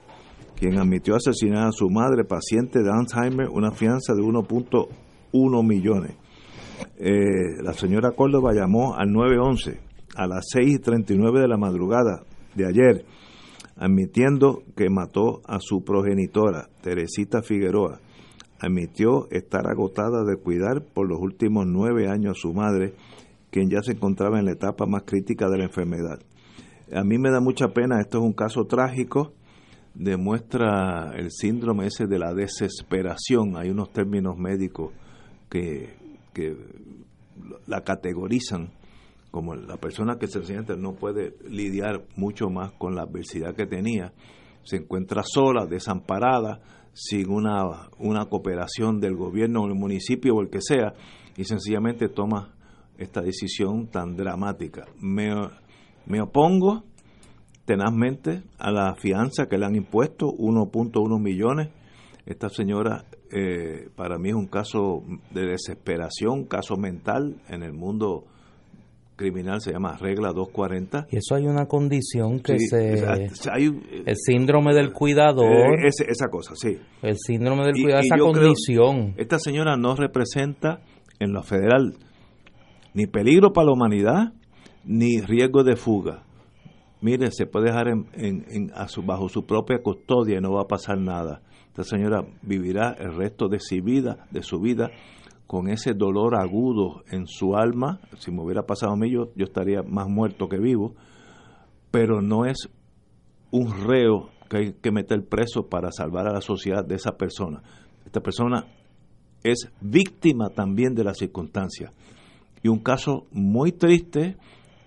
quien admitió asesinar a su madre paciente de Alzheimer, una fianza de 1.1 millones. Eh, la señora Córdoba llamó al 911 a las 6.39 de la madrugada de ayer, admitiendo que mató a su progenitora, Teresita Figueroa. Admitió estar agotada de cuidar por los últimos nueve años a su madre, quien ya se encontraba en la etapa más crítica de la enfermedad. A mí me da mucha pena, esto es un caso trágico, demuestra el síndrome ese de la desesperación. Hay unos términos médicos que, que la categorizan como la persona que se siente no puede lidiar mucho más con la adversidad que tenía, se encuentra sola, desamparada, sin una, una cooperación del gobierno o el municipio o el que sea, y sencillamente toma esta decisión tan dramática. Me, me opongo tenazmente a la fianza que le han impuesto, 1.1 millones. Esta señora eh, para mí es un caso de desesperación, caso mental en el mundo criminal se llama regla 240. Y eso hay una condición que Sí, se... hay un- el síndrome del cuidador. Eh, ese- esa cosa, sí. El síndrome del Y- cuidador, y esa creo- condición. esta señora no representa en lo federal ni peligro para la humanidad ni riesgo de fuga. Mire, se puede dejar en, en- a su- bajo su propia custodia y no va a pasar nada. Esta señora vivirá el resto de su vida, de su vida con ese dolor agudo en su alma. Si me hubiera pasado a mí, yo, yo estaría más muerto que vivo. Pero no es un reo que hay que meter preso para salvar a la sociedad de esa persona. Esta persona es víctima también de las circunstancias. Y un caso muy triste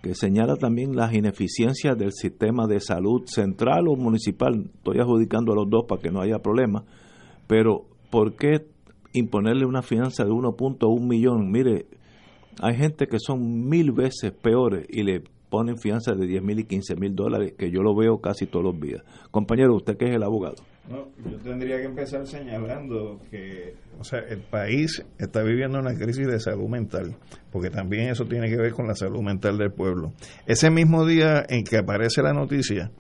que señala también las ineficiencias del sistema de salud central o municipal. Estoy adjudicando a los dos para que no haya problema. Pero, ¿por qué imponerle una fianza de 1.1 millón? Mire, hay gente que son mil veces peores y le ponen fianza de 10 mil y 15 mil dólares, que yo lo veo casi todos los días. Compañero, usted que es el abogado. No, yo tendría que empezar señalando que, o sea, el país está viviendo una crisis de salud mental, porque también eso tiene que ver con la salud mental del pueblo. Ese mismo día en que aparece la noticia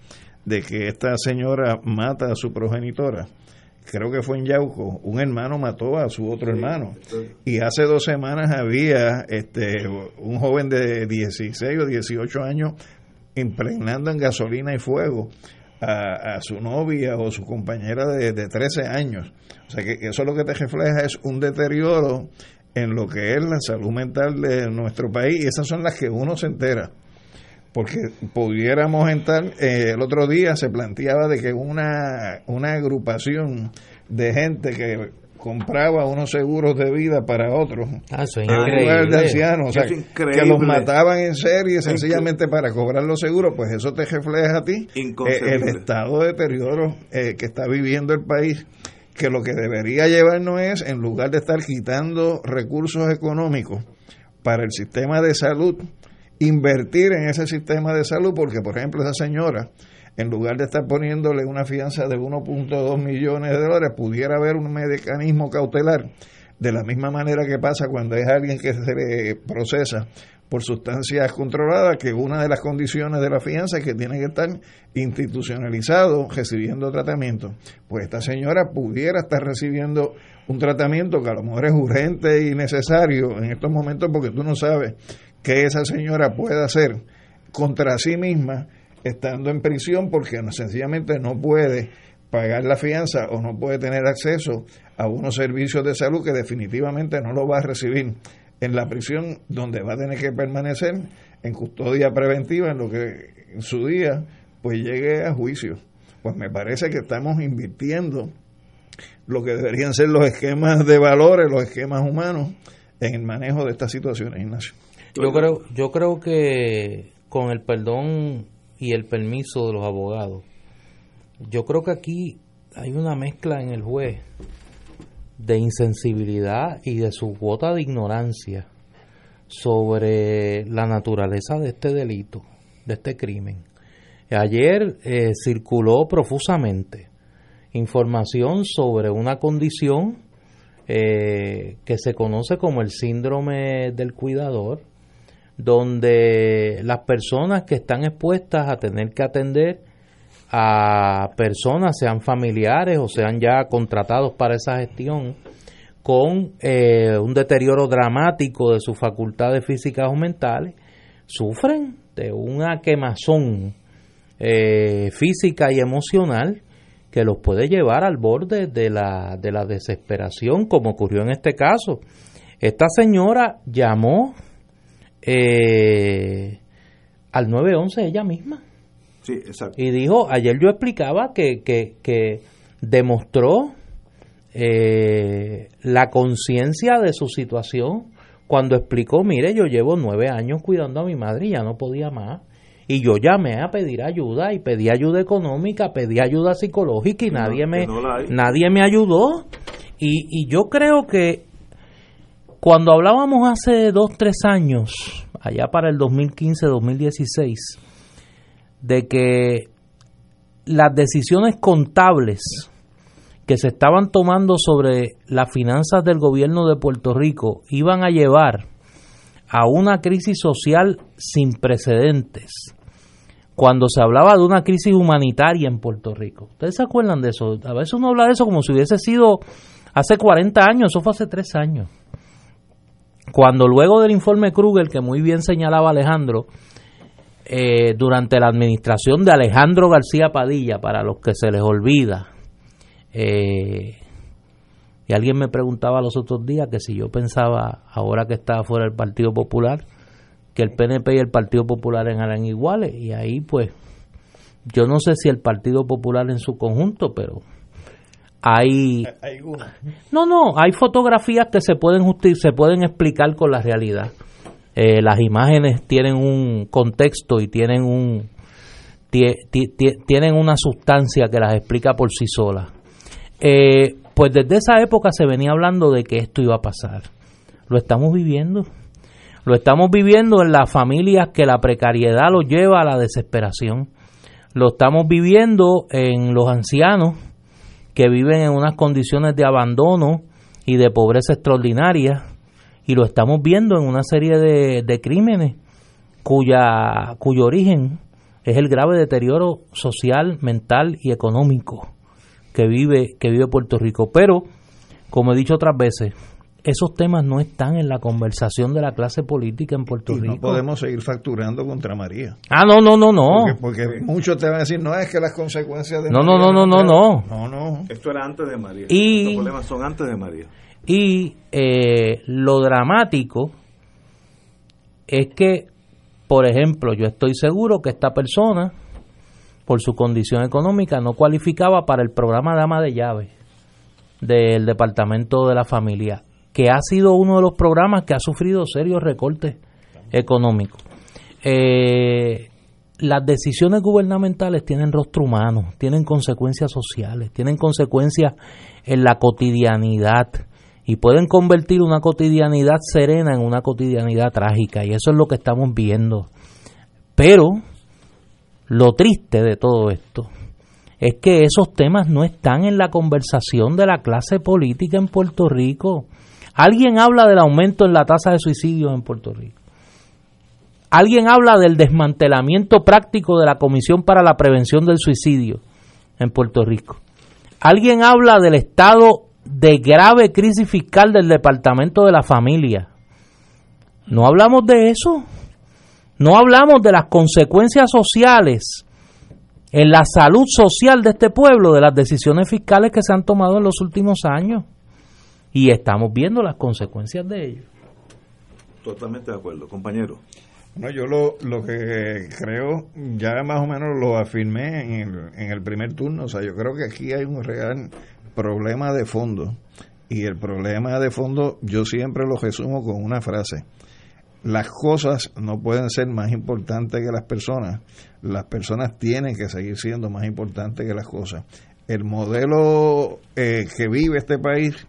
de que esta señora mata a su progenitora, creo que fue en Yauco, un hermano mató a su otro hermano. Y hace dos semanas había este un joven de 16 o 18 años impregnando en gasolina y fuego a, a su novia o su compañera de, de 13 años. O sea que eso lo que te refleja es un deterioro en lo que es la salud mental de nuestro país y esas son las que uno se entera. Porque pudiéramos entrar, eh, el otro día se planteaba de que una, una agrupación de gente que compraba unos seguros de vida para otros. Ah, eso es en increíble. lugar de ancianos, o sea, Eso es que los mataban en serie sencillamente para cobrar los seguros, pues eso te refleja a ti eh, el estado de deterioro eh, que está viviendo el país, que lo que debería llevarnos es, en lugar de estar quitando recursos económicos para el sistema de salud, invertir en ese sistema de salud, porque por ejemplo esa señora, en lugar de estar poniéndole una fianza de 1.2 millones de dólares, pudiera haber un mecanismo cautelar, de la misma manera que pasa cuando es alguien que se le procesa por sustancias controladas, que una de las condiciones de la fianza es que tiene que estar institucionalizado recibiendo tratamiento. Pues esta señora pudiera estar recibiendo un tratamiento que a lo mejor es urgente y necesario en estos momentos porque tú no sabes qué esa señora puede hacer contra sí misma estando en prisión porque sencillamente no puede pagar la fianza o no puede tener acceso a unos servicios de salud que definitivamente no lo va a recibir en la prisión donde va a tener que permanecer en custodia preventiva en lo que en su día pues llegue a juicio. Pues me parece que estamos invirtiendo lo que deberían ser los esquemas de valores, los esquemas humanos en el manejo de estas situaciones, Ignacio. Yo creo, yo creo que con el perdón y el permiso de los abogados, yo creo que aquí hay una mezcla en el juez de insensibilidad y de su cuota de ignorancia sobre la naturaleza de este delito, de este crimen. Ayer eh, circuló profusamente información sobre una condición eh, que se conoce como el síndrome del cuidador, donde las personas que están expuestas a tener que atender a personas, sean familiares o sean ya contratados para esa gestión, con eh, un deterioro dramático de sus facultades físicas o mentales, sufren de una quemazón eh, física y emocional que los puede llevar al borde de la, de la desesperación, como ocurrió en este caso. Esta señora llamó eh, al 911 ella misma. Sí, exacto. Y dijo, ayer yo explicaba que, que, que demostró eh, la conciencia de su situación cuando explicó, mire, yo llevo nueve años cuidando a mi madre y ya no podía más. Y yo llamé a pedir ayuda y pedí ayuda económica, pedí ayuda psicológica y nadie, me, nadie me ayudó. Y, y yo creo que cuando hablábamos hace dos, tres años, allá para el 2015-2016, de que las decisiones contables que se estaban tomando sobre las finanzas del gobierno de Puerto Rico iban a llevar a una crisis social sin precedentes. Cuando se hablaba de una crisis humanitaria en Puerto Rico. ¿Ustedes se acuerdan de eso? A veces uno habla de eso como si hubiese sido hace 40 años, eso fue hace 3 años. Cuando luego del informe Kruger, que muy bien señalaba Alejandro, eh, durante la administración de Alejandro García Padilla, para los que se les olvida, eh, y alguien me preguntaba los otros días que si yo pensaba, ahora que estaba fuera del Partido Popular, que el PNP y el Partido Popular eran iguales. Y ahí pues, yo no sé si el Partido Popular en su conjunto, pero hay... No, no, hay fotografías que se pueden, se pueden explicar con la realidad. Eh, las imágenes tienen un contexto y tienen un tienen una sustancia que las explica por sí solas. Eh, pues desde esa época se venía hablando de que esto iba a pasar. Lo estamos viviendo. Lo estamos viviendo en las familias que la precariedad los lleva a la desesperación. Lo estamos viviendo en los ancianos que viven en unas condiciones de abandono y de pobreza extraordinaria. Y lo estamos viendo en una serie de, de crímenes cuya, cuyo origen es el grave deterioro social, mental y económico que vive, que vive Puerto Rico. Pero, como he dicho otras veces, esos temas no están en la conversación de la clase política en Puerto Rico. No podemos seguir facturando contra María. Ah, no, no, no, no. Porque, muchos te van a decir, no es que las consecuencias de no, María. No, no, no, no, no. No, Esto era antes de María. Y, Los problemas son antes de María. Y eh, lo dramático es que, por ejemplo, yo estoy seguro que esta persona por su condición económica, no cualificaba para el programa Dama de Llave del Departamento de la Familia, que ha sido uno de los programas que ha sufrido serios recortes económicos. Eh, las decisiones gubernamentales tienen rostro humano, tienen consecuencias sociales, tienen consecuencias en la cotidianidad y pueden convertir una cotidianidad serena en una cotidianidad trágica y eso es lo que estamos viendo. Pero lo triste de todo esto es que esos temas no están en la conversación de la clase política en Puerto Rico. Alguien habla del aumento en la tasa de suicidios en Puerto Rico. Alguien habla del desmantelamiento práctico de la Comisión para la Prevención del Suicidio en Puerto Rico. Alguien habla del estado de grave crisis fiscal del Departamento de la Familia. No hablamos de eso. No hablamos de las consecuencias sociales en la salud social de este pueblo, de las decisiones fiscales que se han tomado en los últimos años. Y estamos viendo las consecuencias de ello. Totalmente de acuerdo, compañero. No, yo lo, lo que creo, ya más o menos lo afirmé en el, en el primer turno, o sea, yo creo que aquí hay un real problema de fondo. Y el problema de fondo yo siempre lo resumo con una frase las cosas no pueden ser más importantes que las personas. Las personas tienen que seguir siendo más importantes que las cosas. El modelo eh, que vive este país,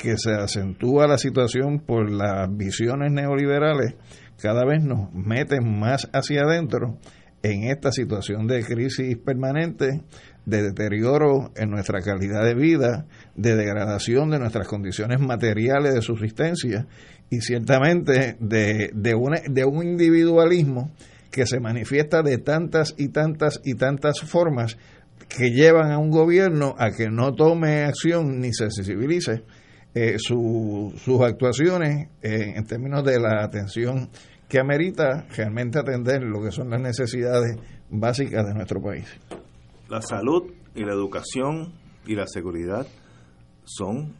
que se acentúa la situación por las visiones neoliberales, cada vez nos meten más hacia adentro en esta situación de crisis permanente, de deterioro en nuestra calidad de vida, de degradación de nuestras condiciones materiales de subsistencia y ciertamente de, de, una, de un individualismo que se manifiesta de tantas y tantas y tantas formas que llevan a un gobierno a que no tome acción ni se sensibilice eh, sus actuaciones en términos de la atención que amerita realmente atender lo que son las necesidades básicas de nuestro país. La salud y la educación y la seguridad son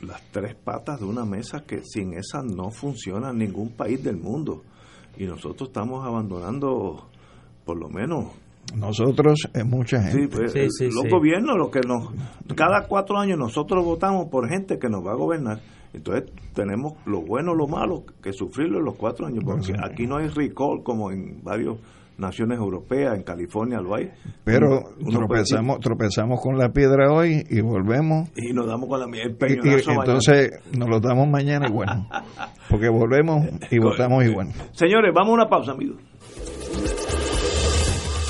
las tres patas de una mesa que sin esas no funciona ningún país del mundo. Y nosotros estamos abandonando, por lo menos, nosotros es mucha gente. Sí, pues, los gobiernos, lo que nos, cada cuatro años nosotros votamos por gente que nos va a gobernar. Entonces tenemos lo bueno, lo malo, que sufrirlo en los cuatro años, porque aquí no hay recall como en varias naciones europeas, en California lo hay. Pero tropezamos, tropezamos con la piedra hoy y volvemos. Y nos damos con la el entonces nos lo damos mañana igual. porque volvemos y votamos igual. Señores, vamos a una pausa, amigos.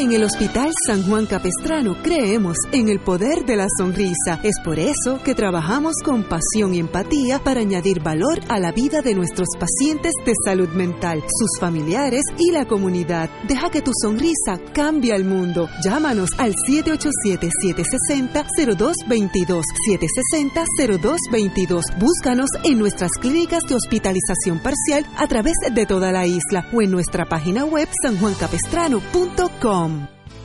En el Hospital San Juan Capestrano creemos en el poder de la sonrisa. Es por eso que trabajamos con pasión y empatía para añadir valor a la vida de nuestros pacientes de salud mental, sus familiares y la comunidad. Deja que tu sonrisa cambie el mundo. Llámanos al 787-760-0222. 760-0222. Búscanos en nuestras clínicas de hospitalización parcial a través de toda la isla o en nuestra página web sanjuancapestrano.com. com.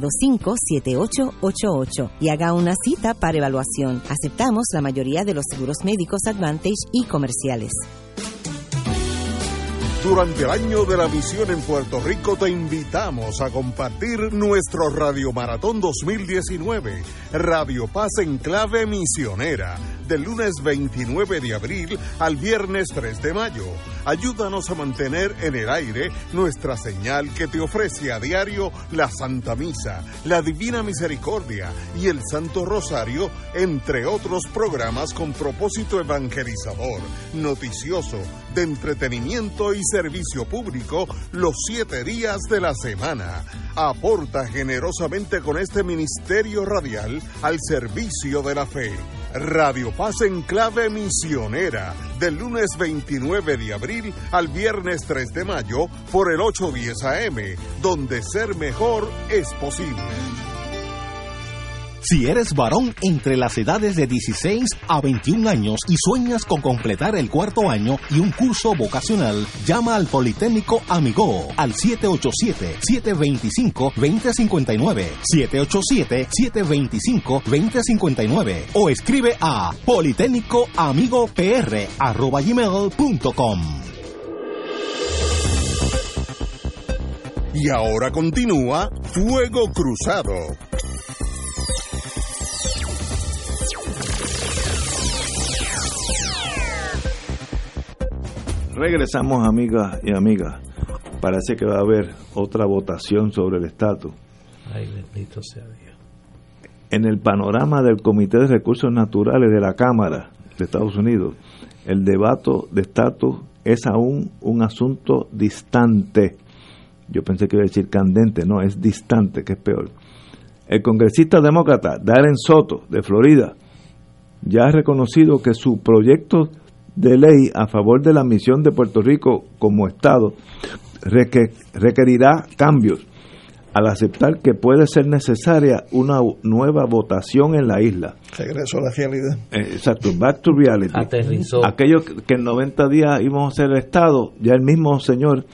725-7888 y haga una cita para evaluación. Aceptamos la mayoría de los seguros médicos Advantage y comerciales. Durante el año de la misión en Puerto Rico te invitamos a compartir nuestro Radio Maratón 2019, Radio Paz en clave misionera, del lunes 29 de abril al viernes 3 de mayo. Ayúdanos a mantener en el aire nuestra señal que te ofrece a diario la Santa Misa, la Divina Misericordia y el Santo Rosario, entre otros programas con propósito evangelizador, noticioso, de entretenimiento y servicio público los siete días de la semana. Aporta generosamente con este ministerio radial al servicio de la fe. Radio Paz en clave misionera, del lunes 29 de abril al viernes 3 de mayo por el 810 AM, donde ser mejor es posible. Si eres varón entre las edades de 16 a 21 años y sueñas con completar el cuarto año y un curso vocacional, llama al Politécnico Amigo al 787-725-2059, 787-725-2059 o escribe a politécnicoamigopr.com. Y ahora continúa Fuego Cruzado. Regresamos, amigas y amigas. Parece que va a haber otra votación sobre el estatus. Ay, bendito sea Dios. En el panorama del Comité de Recursos Naturales de la Cámara de Estados Unidos, el debate de estatus es aún un asunto distante. Yo pensé que iba a decir candente, no, es distante, que es peor. El congresista demócrata Darren Soto, de Florida, ya ha reconocido que su proyecto de ley a favor de la misión de Puerto Rico como Estado requerirá cambios. al aceptar que puede ser necesaria una nueva votación en la isla. Regreso a la realidad. Eh, exacto, back to reality. Aterrizó. Aquello que en 90 días íbamos a ser el Estado, ya el mismo señor,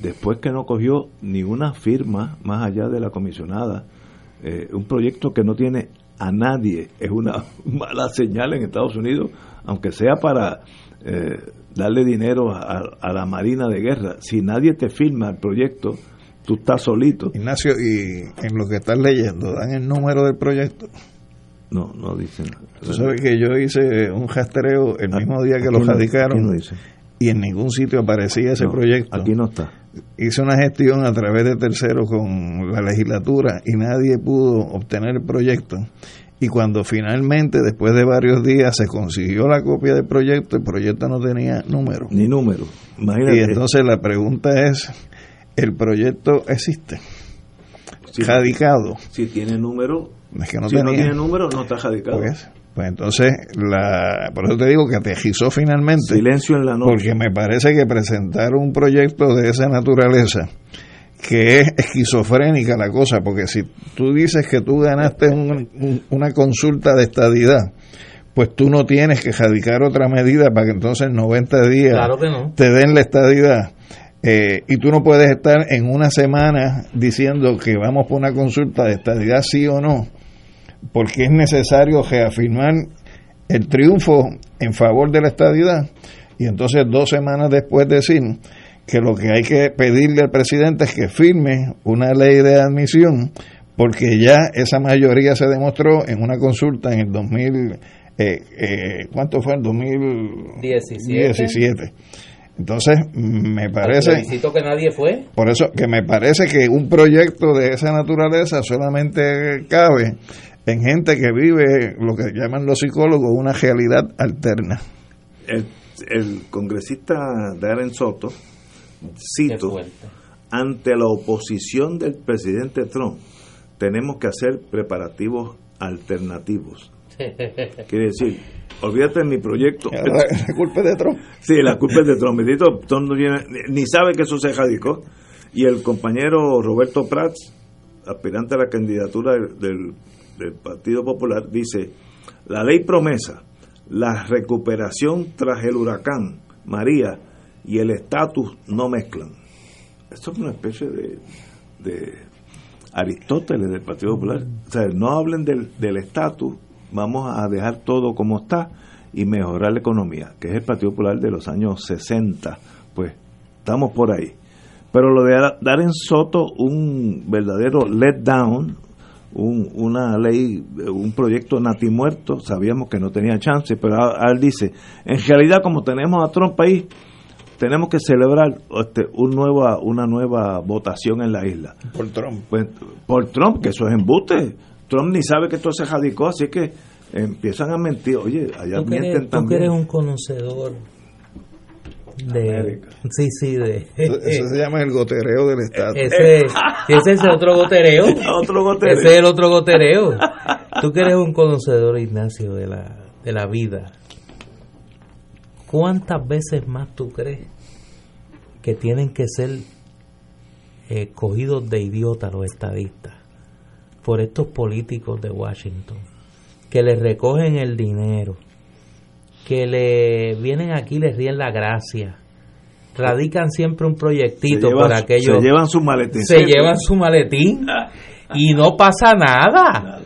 después que no cogió ni una firma más allá de la comisionada, eh, un proyecto que no tiene a nadie, es una mala señal en Estados Unidos, aunque sea para eh, darle dinero a, a la Marina de Guerra. Si nadie te firma el proyecto, tú estás solito. Ignacio, y en lo que estás leyendo, ¿dan el número del proyecto? No, no dicen. Tú sabes que yo hice un rastreo el mismo día que lo no- radicaron no dice. y en ningún sitio aparecía ese No, proyecto. Aquí no está. Hice una gestión a través de terceros con la legislatura y nadie pudo obtener el proyecto. Y cuando finalmente, después de varios días, se consiguió la copia del proyecto, el proyecto no tenía número. Ni número. Imagínate. Y entonces la pregunta es, ¿el proyecto existe? Sí. Radicado. Si tiene número, Es que no si no tiene número, no está radicado. Pues, pues entonces, la, por eso te digo que aterrizó finalmente. Silencio en la noche. Porque me parece que presentar un proyecto de esa naturaleza, que es esquizofrénica la cosa, porque si tú dices que tú ganaste un- un- una consulta de estadidad, pues tú no tienes que radicar otra medida para que entonces en 90 días Claro que no. te den la estadidad. Eh, y tú no puedes estar en una semana diciendo que vamos por una consulta de estadidad sí o no, porque es necesario reafirmar el triunfo en favor de la estadidad y entonces dos semanas después decir que lo que hay que pedirle al presidente es que firme una ley de admisión porque ya esa mayoría se demostró en una consulta en el 2000 eh, eh, ¿cuánto fue? En 2017 entonces me parece Felicito que nadie fue. por eso que me parece que un proyecto de esa naturaleza solamente cabe en gente que vive lo que llaman los psicólogos una realidad alterna. El, el congresista Darren Soto, cito, ante la oposición del presidente Trump, tenemos que hacer preparativos alternativos. Quiere decir, olvídate de mi proyecto. La culpa es de Trump. Sí, la culpa es de Trump. Bendito, Trump no tiene- ni, ni sabe que eso se radicó. Y el compañero Roberto Prats, aspirante a la candidatura del, del- del Partido Popular, dice, la ley promesa, la recuperación tras el huracán María y el estatus no mezclan. Esto es una especie de, de Aristóteles del Partido Popular. O sea, no hablen del estatus, vamos a dejar todo como está y mejorar la economía, que es el Partido Popular de los años 60. Pues estamos por ahí. Pero lo de dar en Soto un verdadero letdown, un, una ley, un proyecto natimuerto, sabíamos que no tenía chance, pero él dice, en realidad como tenemos a Trump ahí, tenemos que celebrar este, un nueva, una nueva votación en la isla. Por Trump. Pues, por Trump, que eso es embuste. Trump ni sabe que esto se radicó, así que empiezan a mentir. Oye, allá Tú mienten eres, tú que también. eres un conocedor de... Sí, sí, de... Eso, eso se llama el gotereo del Estado. Ese, ese es otro gotereo. Otro gotereo. Ese es el otro gotereo. Tú que eres un conocedor, Ignacio, de la, de la vida. ¿Cuántas veces más tú crees que tienen que ser eh, cogidos de idiotas los estadistas por estos políticos de Washington que les recogen el dinero, que le vienen aquí y les ríen la gracia, radican siempre un proyectito Se llevan- por aquello. se llevan su maletín. Se llevan su maletín y no pasa nada.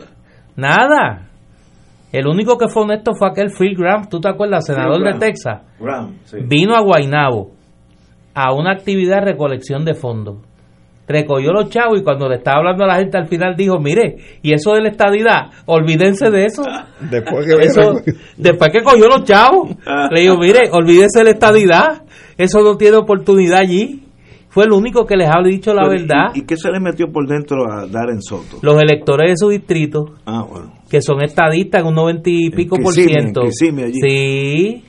Nada. El único que fue honesto fue aquel Phil Graham, ¿tú te acuerdas? Senador de. Texas. Graham, sí. Vino a Guainabo a una actividad de recolección de fondos. Recogió los chavos y cuando le estaba hablando a la gente al final dijo, mire, y eso de la estadidad, olvídense de eso. Después que Eso, después que cogió los chavos, le digo, mire, olvídese de la estadidad, eso no tiene oportunidad allí. Fue el único que les ha dicho la Pero, ¿y- verdad. ¿Y, qué se le metió por dentro a Darren Soto? Los electores de su distrito, Ah, bueno. que son estadistas en un noventa y pico por ciento. Allí. Sí,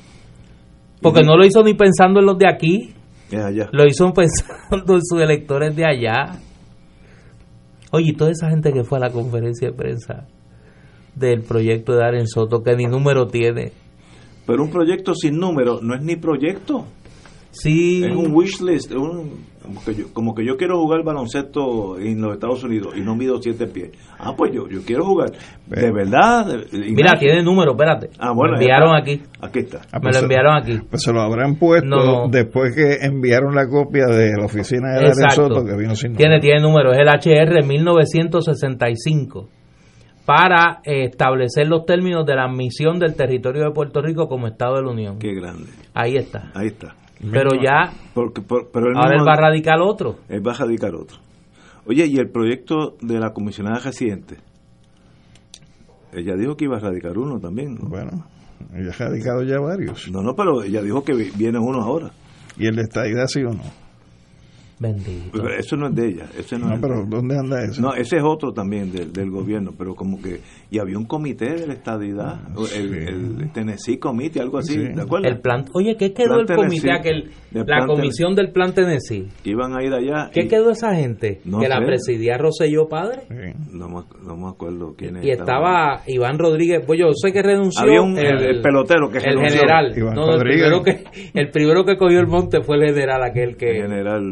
porque no lo hizo ni pensando en los de aquí, Es allá. lo hizo pensando en sus electores de allá. Oye, y toda esa gente que fue a la conferencia de prensa del proyecto de Darren Soto, que ni número tiene. Pero un proyecto sin número no es ni proyecto. Sí. Es un wish list. un- Como que, yo, como que yo quiero jugar baloncesto en los Estados Unidos y no mido siete pies. Ah, pues yo, yo quiero jugar. De verdad. de- Mira, tiene número, espérate. Ah, bueno, Me enviaron aquí. Aquí está. Ah, Me pues lo se- enviaron aquí. Pues se lo habrán puesto No, no. después que enviaron la copia de la oficina de Darren Soto que vino sin Tiene, tiene número, es el HR 1965 para eh, establecer los términos de la admisión del territorio de Puerto Rico como Estado de la Unión. Qué grande. Ahí está. Ahí está. Pero ya, Porque, por- pero él ahora él va a radicar otro. Él va a radicar otro. Oye, ¿y el proyecto de la comisionada residente? Ella dijo que iba a radicar uno también. ¿no? Bueno, ella ha radicado ya varios. No, no, pero ella dijo que vi- viene uno ahora. ¿Y el de estadidad sí o no? Bendito. Eso no es de ella. Ese no, No, es- pero ¿dónde anda eso? No, ese es otro también del, del gobierno, pero como que... Y había un comité de la estadidad, o el, el Tennessee Committee, algo así, Sí. ¿te acuerdas? El plan, oye, ¿qué quedó Plan el comité aquel? La comisión del plan Tennessee. Iban a ir allá. ¿Qué y- quedó esa gente? No que la presidía Rosselló Padre. No me, no me acuerdo quién Y estaba Iván Rodríguez, pues yo sé que renunció Había un- el- el pelotero que el renunció. general, Iván el primero que el primero que cogió el monte fue el general aquel que general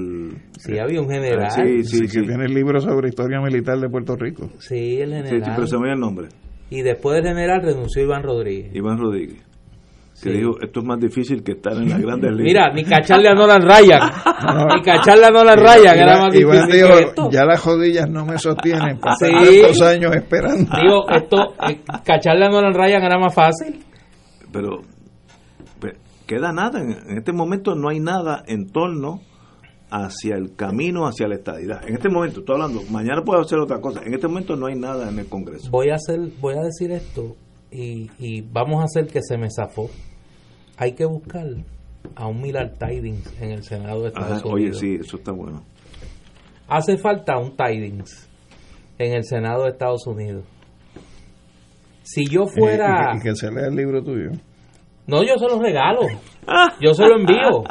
sí había un general, Sí, sí, que tiene el libro sobre historia militar de Puerto Rico. Sí, el Sí, general. sí, pero se me el nombre. Y después del general renunció Iván Rodríguez. Iván Rodríguez. Que Sí. dijo, esto es más difícil que estar en las grandes ligas. Mira, ni cacharle a Nolan Ryan, ni cacharle a Nolan Ryan era más Iván difícil dijo, que esto. ya las rodillas no me sostienen para Sí. tantos años esperando. Digo, esto, eh, cacharle a Nolan Ryan era más fácil. Pero queda nada. En, en este momento no hay nada en torno hacia el camino hacia la estadidad. En este momento, estoy hablando, mañana puede hacer otra cosa. En este momento no hay nada en el Congreso. Voy a hacer, voy a decir esto y, y vamos a hacer que se me zafó. Hay que buscar a un Millard Tidings en el Senado de Estados Ajá, oye, Unidos. sí, eso está bueno. Hace falta un Tidings en el Senado de Estados Unidos. Si yo fuera... Y, y que, y que se lea el libro tuyo. No, yo se lo regalo. Yo se lo envío.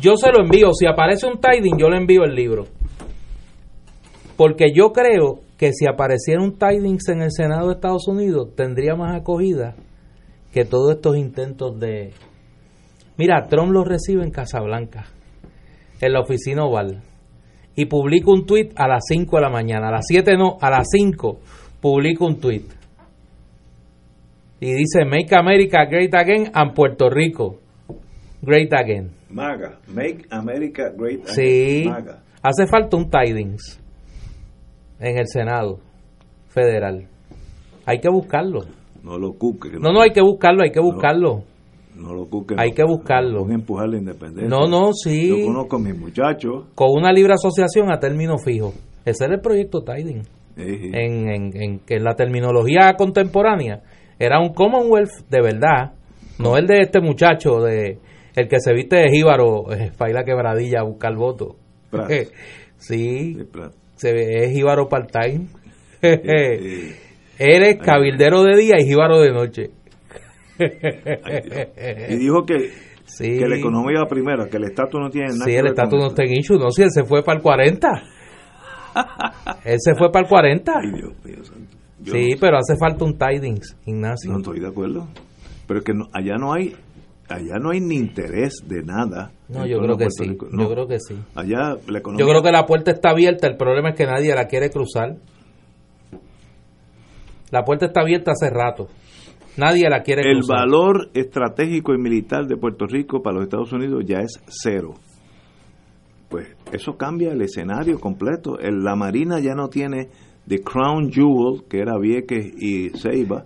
Yo se lo envío. Si aparece un tiding, yo le envío el libro. Porque yo creo que si apareciera un tidings en el Senado de Estados Unidos, tendría más acogida que todos estos intentos de... Mira, Trump lo recibe en Casablanca, en la oficina oval, y publica un tweet a las 5 de la mañana. A las 7 no, a las 5 publica un tweet y dice Make America Great Again and Puerto Rico Great Again. MAGA, Make America Great Again. Sí, MAGA. hace falta un tidings en el Senado federal. Hay que buscarlo. No lo cuque. que No, no, hay que buscarlo, hay que buscarlo. No lo cuque. Hay que buscarlo. A empujar la independencia. No, no, sí. Yo conozco a mis muchachos. Con una libre asociación a término fijo. Ese era el proyecto Tiding. eh, En, en, en, que en la terminología contemporánea era un Commonwealth de verdad, no el de este muchacho, de el que se viste de jíbaro, para ir a quebradilla a buscar. Prat. sí, se ve, es jíbaro part-time. eh, Eres cabildero de día y jíbaro de noche. y dijo que, Sí. que la economía va primero, que el estatus no tiene nada Sí, que el estatus no está en issue, no, si él se fue para el 40. él se fue para el 40. Ay, Dios mío, santo. Yo Sí, no- pero hace falta un tidings, Ignacio. No estoy de acuerdo. Pero es que no- allá no hay allá no hay ni interés de nada. No, yo creo que sí. Yo creo que sí. Allá la economía Yo creo que la puerta está abierta, el problema es que nadie la quiere cruzar. La puerta está abierta hace rato. Nadie la quiere el cruzar. valor estratégico y militar de Puerto Rico para los Estados Unidos ya es cero. Pues eso cambia el escenario completo. El- la Marina ya no tiene The Crown Jewel, que era Vieques y Ceiba,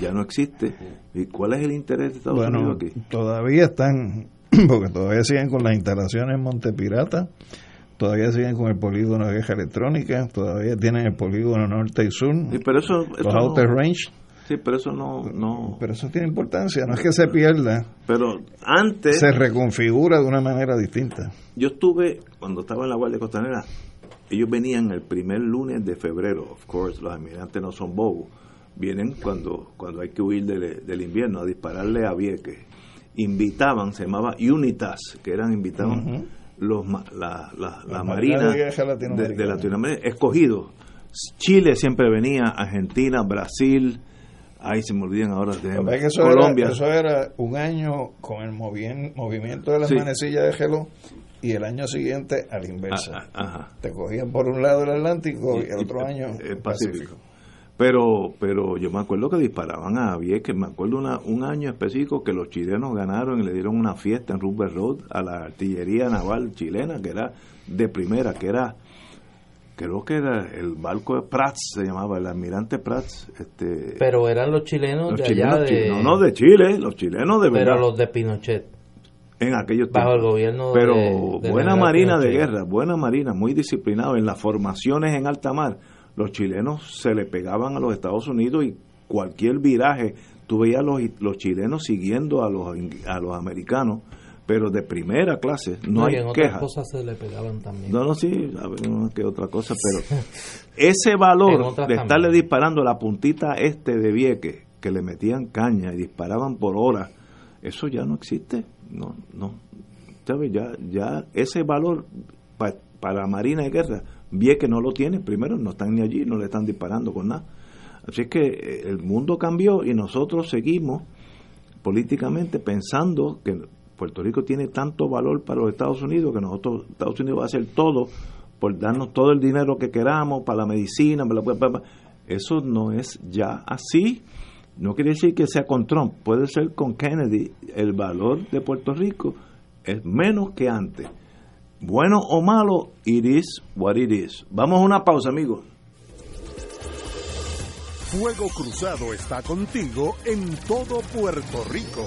ya no existe. ¿Y cuál es el interés de Estados Bueno, Unidos aquí? todavía están, porque todavía siguen con las instalaciones en Montepirata, todavía siguen con el polígono de guerra electrónica, todavía tienen el polígono norte y sur, Sí, pero eso, eso los no- outer range, Sí, pero eso no, no. pero eso tiene importancia, no es que se pierda, Pero antes se reconfigura de una manera distinta. Yo estuve, cuando estaba en la Guardia Costanera, ellos venían el primer lunes de febrero, of course, los almirantes no son bobos, vienen cuando, cuando hay que huir del, del invierno a dispararle a Vieques. Invitaban, se llamaba Unitas, que eran invitados los, la, la, la La Marina de de, de Latinoamérica, escogidos. Chile siempre venía, Argentina, Brasil, Ay, se me olvidan ahora de Colombia. Era, eso era un año con el movi- movimiento de las Sí. manecillas de gelo y el año siguiente a la inversa. Ah, ah, ajá. Te cogían por un lado el Atlántico y, el otro y- año el el Pacífico. Pero, pero yo me acuerdo que disparaban a Vieques, me acuerdo una, un año específico que los chilenos ganaron y le dieron una fiesta en Rupert Road a la artillería naval chilena, que era de primera, que era, creo que era el barco de Prats, se llamaba, el almirante Prats. Este, Pero eran los chilenos los de chilenos, allá de... chi- no, no de Chile, los chilenos de pero verdad. los de Pinochet. En aquellos bajo el tiempos. gobierno pero de- buena marina de guerra buena marina muy disciplinado en las formaciones en alta mar los chilenos se le pegaban a los Estados Unidos y cualquier viraje tú veías los, los chilenos siguiendo a los a los americanos pero de primera clase no, y hay en otras queja cosas se le pegaban también. no, no, sí, a ver, no, que otra cosa, pero ese valor de también. estarle disparando la puntita este de Vieques, que le metían caña y disparaban por hora, eso ya no existe. No, no. ¿Sabes? Ya, ya ese valor pa- para la Marina de Guerra, Vieques no lo tiene. Primero, no están ni allí, no le están disparando con nada. Así es que eh, el mundo cambió y nosotros seguimos políticamente pensando que Puerto Rico tiene tanto valor para los Estados Unidos que nosotros, Estados Unidos va a hacer todo por darnos todo el dinero que queramos para la medicina, eso no es ya así. No quiere decir que sea con Trump, puede ser con Kennedy. El valor de Puerto Rico es menos que antes. Bueno o malo, it is what it is. Vamos a una pausa, amigos. Fuego Cruzado está contigo en todo Puerto Rico.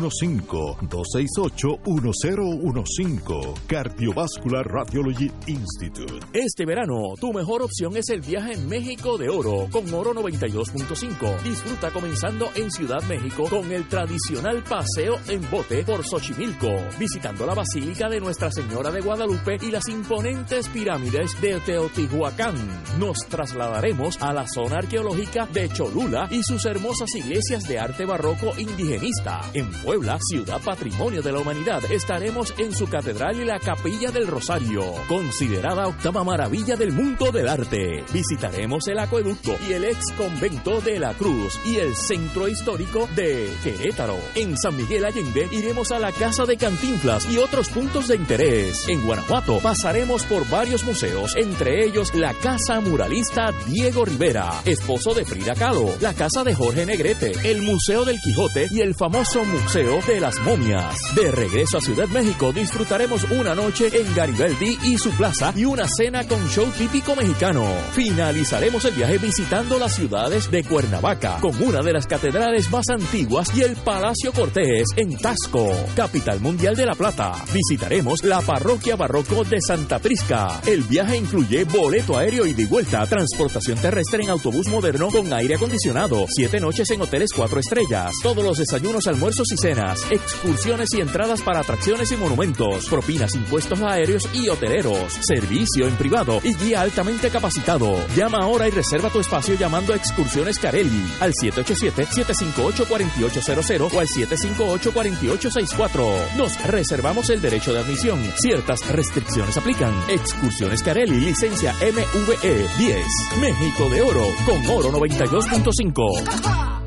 268-1015 Cardiovascular Radiology Institute. Este verano, tu mejor opción es el viaje en México de Oro con Oro 92.5. Disfruta comenzando en Ciudad México con el tradicional paseo en bote por Xochimilco, visitando la Basílica de Nuestra Señora de Guadalupe y las imponentes pirámides de Teotihuacán. Nos trasladaremos a la zona arqueológica de Cholula y sus hermosas iglesias de arte barroco indigenista. En Puebla, ciudad patrimonio de la humanidad, estaremos en su catedral y la capilla del Rosario, considerada octava maravilla del mundo del arte. Visitaremos el acueducto y el ex convento de la Cruz y el centro histórico de Querétaro. En San Miguel Allende iremos a la casa de Cantinflas y otros puntos de interés. En Guanajuato pasaremos por varios museos, entre ellos la casa muralista Diego Rivera, esposo de Frida Kahlo, la casa de Jorge Negrete, el Museo del Quijote y el famoso Museo de las Momias. De regreso a Ciudad México disfrutaremos una noche en Garibaldi y su plaza y una cena con show típico mexicano. Finalizaremos el viaje visitando las ciudades de Cuernavaca, con una de las catedrales más antiguas y el Palacio Cortés en Tasco, capital mundial de La Plata. Visitaremos la parroquia barroco de Santa Prisca. El viaje incluye boleto aéreo y de vuelta, transportación terrestre en autobús moderno con aire acondicionado, siete noches en hoteles cuatro estrellas, todos los desayunos, almuerzos y excursiones y entradas para atracciones y monumentos, propinas, impuestos aéreos y hoteleros, servicio en privado y guía altamente capacitado. Llama ahora y reserva tu espacio llamando Excursiones Carelli al 787-758-4800 o al 758-4864. Nos reservamos el derecho de admisión. Ciertas restricciones aplican. Excursiones Carelli, licencia MVE 10. México de Oro con Oro 92.5.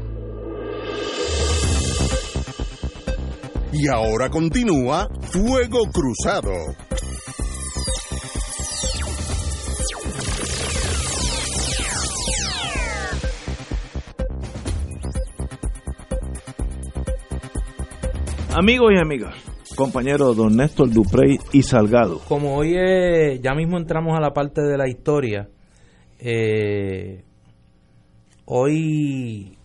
Y ahora continúa Fuego Cruzado. Amigos y amigas, compañeros don Néstor Duprey y Salgado. Como hoy es- ya mismo entramos a la parte de la historia, eh, hoy,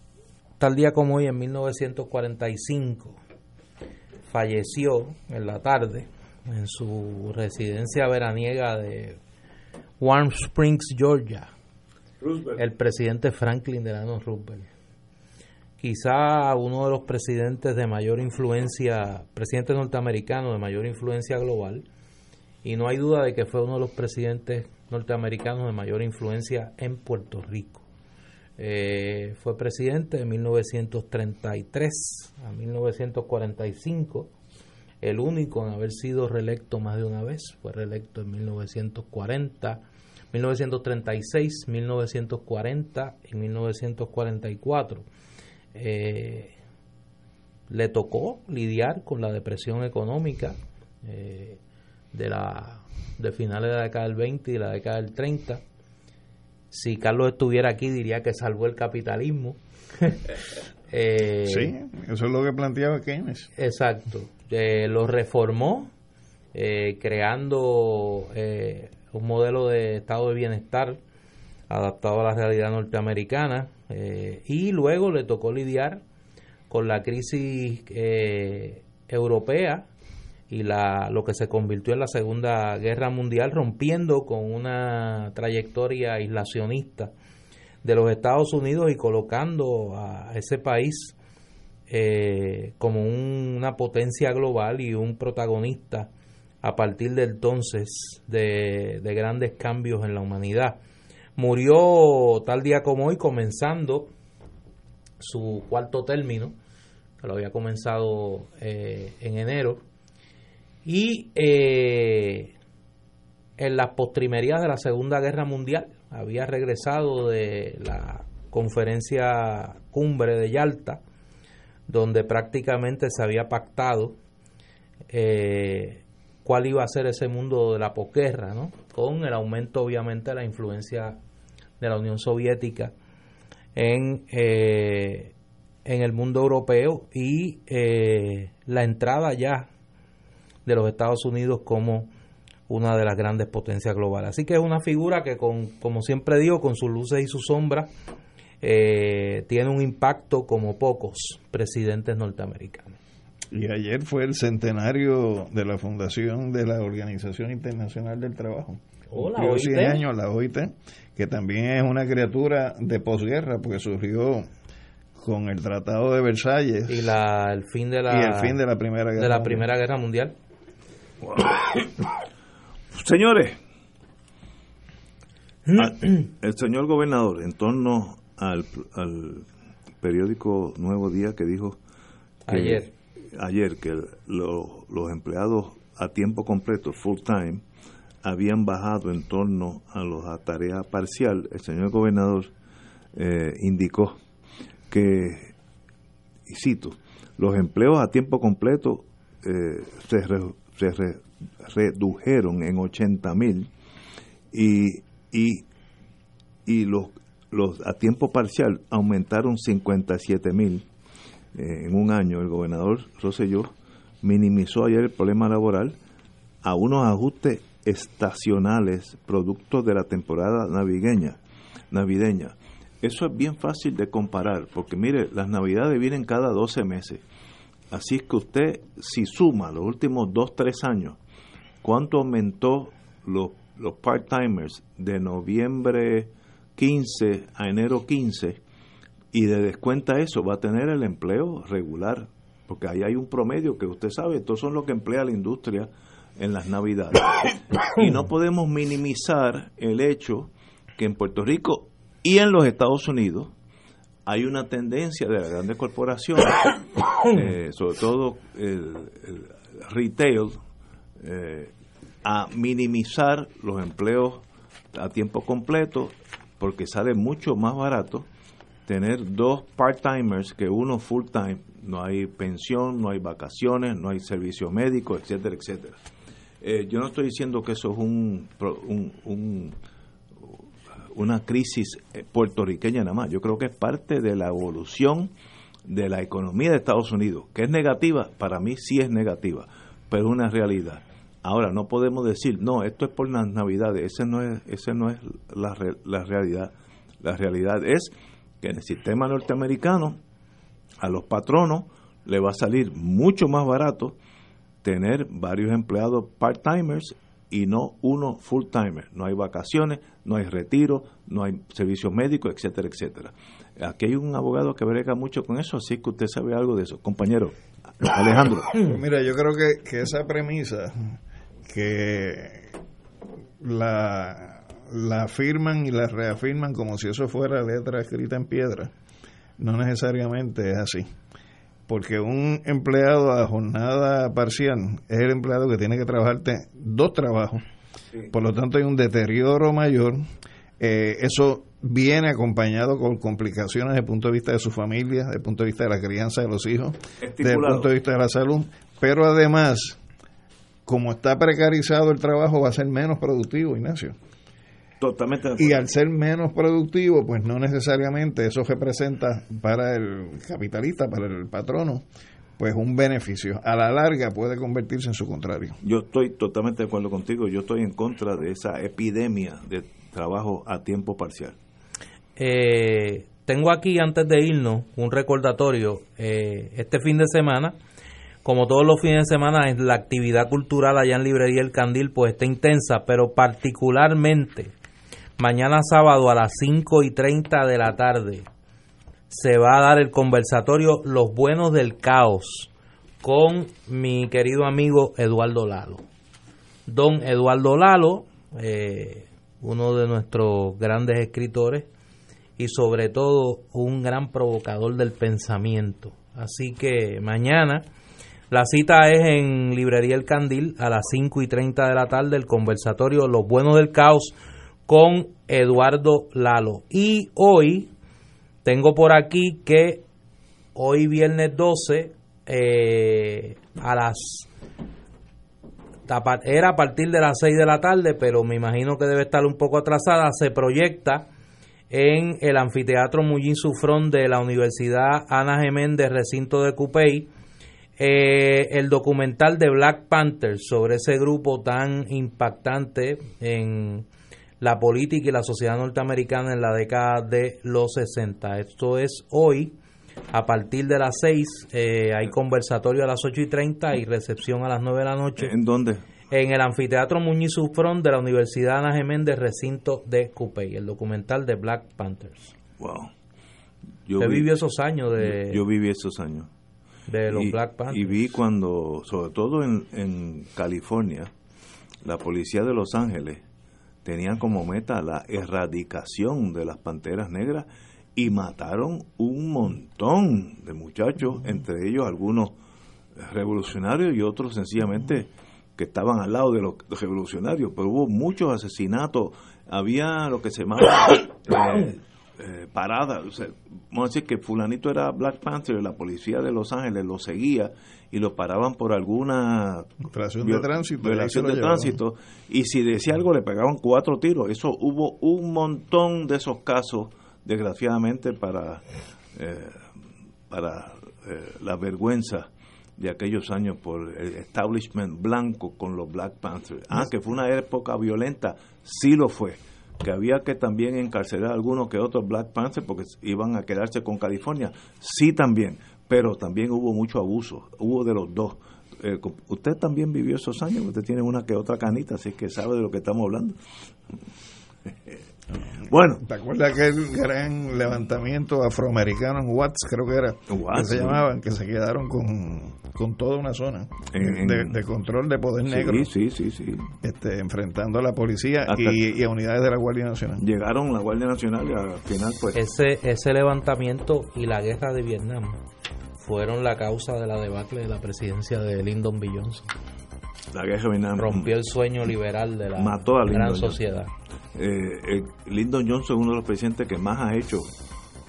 tal día como hoy, en 1945, falleció en la tarde en su residencia veraniega de Warm Springs, Georgia, el presidente Franklin Delano Roosevelt. Quizá uno de los presidentes de mayor influencia, presidente norteamericano de mayor influencia global, y no hay duda de que fue uno de los presidentes norteamericanos de mayor influencia en Puerto Rico. Eh, fue presidente de 1933 a 1945, el único en haber sido reelecto más de una vez, fue reelecto en 1940, 1936, 1940 y 1944. Eh, le tocó lidiar con la depresión económica eh, de la de finales de la década del 20 y la década del 30 si Carlos estuviera aquí diría que salvó el capitalismo. Eh, sí, eso es lo que planteaba Keynes. Exacto. Eh, lo reformó eh, creando un modelo de estado de bienestar adaptado a la realidad norteamericana y luego le tocó lidiar con la crisis europea y la, lo que se convirtió en la Segunda Guerra Mundial, rompiendo con una trayectoria aislacionista de los Estados Unidos y colocando a ese país eh, como una potencia global y un protagonista a partir de entonces de, de grandes cambios en la humanidad. Murió tal día como hoy, comenzando su cuarto término, que lo había comenzado eh, en enero, y eh, en las postrimerías de la Segunda Guerra Mundial había regresado de la conferencia cumbre de Yalta, donde prácticamente se había pactado eh, cuál iba a ser ese mundo de la posguerra, ¿no? con el aumento obviamente de la influencia de la Unión Soviética en, eh, en el mundo europeo y la entrada ya de los Estados Unidos como una de las grandes potencias globales. Así que es una figura que, con, como siempre digo, con sus luces y sus sombras, eh, tiene un impacto como pocos presidentes norteamericanos. Y ayer fue el centenario de la fundación de la Organización Internacional del Trabajo. Hola. 100 años la OIT, que también es una criatura de posguerra, porque surgió con el Tratado de Versalles y la, el fin de la, y el fin de la Primera Guerra de la Primera Guerra Mundial. Señores, el señor gobernador, en torno al, periódico Nuevo Día que dijo ayer. ayer que los empleados a tiempo completo, full time, habían bajado en torno a los a tarea parcial, el señor gobernador eh, indicó que, y cito, los empleos a tiempo completo eh, se, se redujeron en 80 mil y, y, y los, los a tiempo parcial aumentaron 57 mil eh, en un año. El gobernador Rosselló minimizó ayer el problema laboral a unos ajustes estacionales producto de la temporada navideña. navideña. Eso es bien fácil de comparar, porque mire, las navidades vienen cada 12 meses Así es que usted, si suma los últimos dos, tres años, ¿cuánto aumentó los, los part-timers de noviembre 15 a enero 15? Y de descuenta eso, va a tener el empleo regular, porque ahí hay un promedio que usted sabe, estos son los que emplea la industria en las navidades. Y no podemos minimizar el hecho que en Puerto Rico y en los Estados Unidos, hay una tendencia de las grandes corporaciones, eh, sobre todo el, retail, eh, a minimizar los empleos a tiempo completo porque sale mucho más barato tener dos part-timers que uno full-time. No hay pensión, no hay vacaciones, no hay servicio médico, etcétera, etcétera. Eh, yo no estoy diciendo que eso es un, un una crisis eh, puertorriqueña nada más. Yo creo que es parte de la evolución de la economía de Estados Unidos, que es negativa, para mí sí es negativa, pero es una realidad. Ahora, no podemos decir, no, esto es por las navidades, ese no es, ese no es la, la realidad. La realidad es que en el sistema norteamericano a los patronos le va a salir mucho más barato tener varios empleados part-timers y no uno full timer. No hay vacaciones, no hay retiro, no hay servicios médicos, etcétera, etcétera. Aquí hay un abogado que brega mucho con eso, así que usted sabe algo de eso. Compañero, Alejandro. Mira, yo creo que, que esa premisa que la, la afirman y la reafirman como si eso fuera letra escrita en piedra, no necesariamente es así. Porque un empleado a jornada parcial es el empleado que tiene que trabajarte dos trabajos. Por lo tanto, hay un deterioro mayor. Eh, eso viene acompañado con complicaciones desde el punto de vista de su familia, desde el punto de vista de la crianza de los hijos, desde el punto de vista de la salud. Pero además, como está precarizado el trabajo, va a ser menos productivo, Ignacio. Totalmente. Y al ser menos productivo, pues no necesariamente eso representa para el capitalista, para el patrono, pues un beneficio. A la larga puede convertirse en su contrario. Yo estoy totalmente de acuerdo contigo. Yo estoy en contra de esa epidemia de trabajo a tiempo parcial. Eh, tengo aquí, antes de irnos, un recordatorio. Eh, este fin de semana, como todos los fines de semana, la actividad cultural allá en Librería El Candil pues está intensa, pero particularmente mañana sábado a las 5 y 30 de la tarde se va a dar el conversatorio Los Buenos del Caos con mi querido amigo Eduardo Lalo. Don Eduardo Lalo, eh, uno de nuestros grandes escritores y sobre todo un gran provocador del pensamiento. Así que mañana la cita es en Librería El Candil a las 5 y 30 de la tarde, el conversatorio Los Buenos del Caos con Eduardo Lalo. Y hoy tengo por aquí que hoy viernes 12 eh, a las era a partir de las 6 de la tarde, pero me imagino que debe estar un poco atrasada, se proyecta en el anfiteatro Mullín Sufrón de la Universidad Ana Geméndez, recinto de Cupey, eh, el documental de Black Panther sobre ese grupo tan impactante en la política y la sociedad norteamericana en la década de los 60. Esto es hoy, a partir de las 6, eh, hay conversatorio a las 8 y 30 y recepción a las 9 de la noche. ¿En dónde? En el anfiteatro Muñiz Sufrón de la Universidad Ana Geméndez, recinto de Cupey, el documental de Black Panthers. Wow. Yo Usted vivió esos años de... Yo, viví esos años. De los Black Panthers. Y vi cuando, sobre todo en, en California, la policía de Los Ángeles tenían como meta la erradicación de las panteras negras y mataron un montón de muchachos, entre ellos algunos revolucionarios y otros sencillamente que estaban al lado de los revolucionarios, pero hubo muchos asesinatos, había lo que se llamaba eh, eh, parada, vamos a decir que fulanito era Black Panther, la policía de Los Ángeles lo seguía y lo paraban por alguna violación de tránsito, violación de tránsito y si decía algo le pegaban cuatro tiros. Eso hubo un montón de esos casos, desgraciadamente para eh, para eh, la vergüenza de aquellos años por el establishment blanco con los Black Panthers. Ah, que fue una época violenta, sí lo fue. Que había que también encarcelar a algunos que otros Black Panthers porque iban a quedarse con California, sí también pero también hubo mucho abuso, hubo de los dos. Eh, usted también vivió esos años, usted tiene una que otra canita, así que sabe de lo que estamos hablando. Bueno. ¿Te acuerdas aquel gran levantamiento afroamericano en Watts, creo que era? que se llamaban, que se quedaron con, toda una zona de, control de poder negro. Sí, sí, sí. Este, enfrentando a la policía y, a unidades de la Guardia Nacional. Llegaron la Guardia Nacional y al final, pues. Ese, ese levantamiento y la guerra de Vietnam fueron la causa de la debacle de la presidencia de Lyndon B. Johnson. La guerra de Vietnam rompió el sueño liberal de la mató a gran sociedad. Eh, Lyndon Johnson es uno de los presidentes que más ha hecho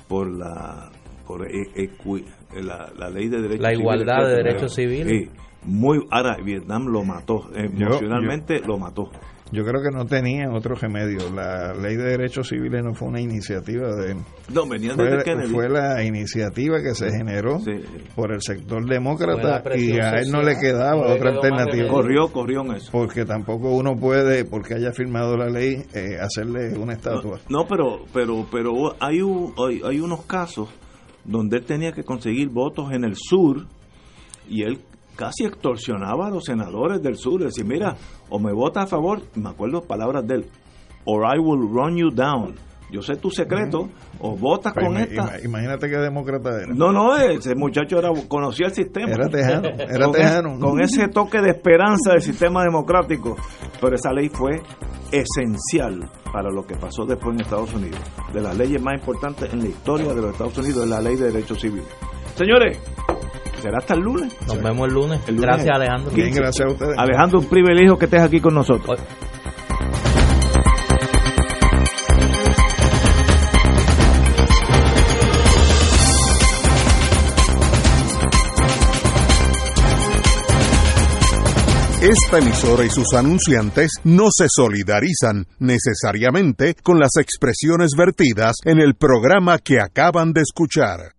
por la por la, ley de derechos la igualdad de derechos civiles. muy ahora Vietnam lo mató emocionalmente lo mató yo creo que no tenía otro remedio. La ley de derechos civiles no fue una iniciativa de... No, venía fue, Fue la iniciativa que se generó por el sector demócrata y a él no le quedaba otra alternativa. Corrió, corrió en eso. Porque tampoco uno puede, porque haya firmado la ley, eh, hacerle una estatua. No, pero pero pero hay, hay, hay unos casos donde él tenía que conseguir votos en el sur y él casi extorsionaba a los senadores del sur, decir, mira, o me vota a favor, me acuerdo palabras de él, or I will run you down. Yo sé tu secreto, o votas Pues con esta. ima- Imagínate qué demócrata era. No, no, ese muchacho era, conocía el sistema. Era tejano, era con, tejano. es- con ese toque de esperanza del sistema democrático. Pero esa ley fue esencial para lo que pasó después en Estados Unidos. De las leyes más importantes en la historia de los Estados Unidos es la ley de derechos civiles. Señores, será hasta el lunes. Nos vemos el lunes. El lunes Gracias, es Alejandro. 15. Alejandro, un privilegio que estés aquí con nosotros. Esta emisora y sus anunciantes no se solidarizan necesariamente con las expresiones vertidas en el programa que acaban de escuchar.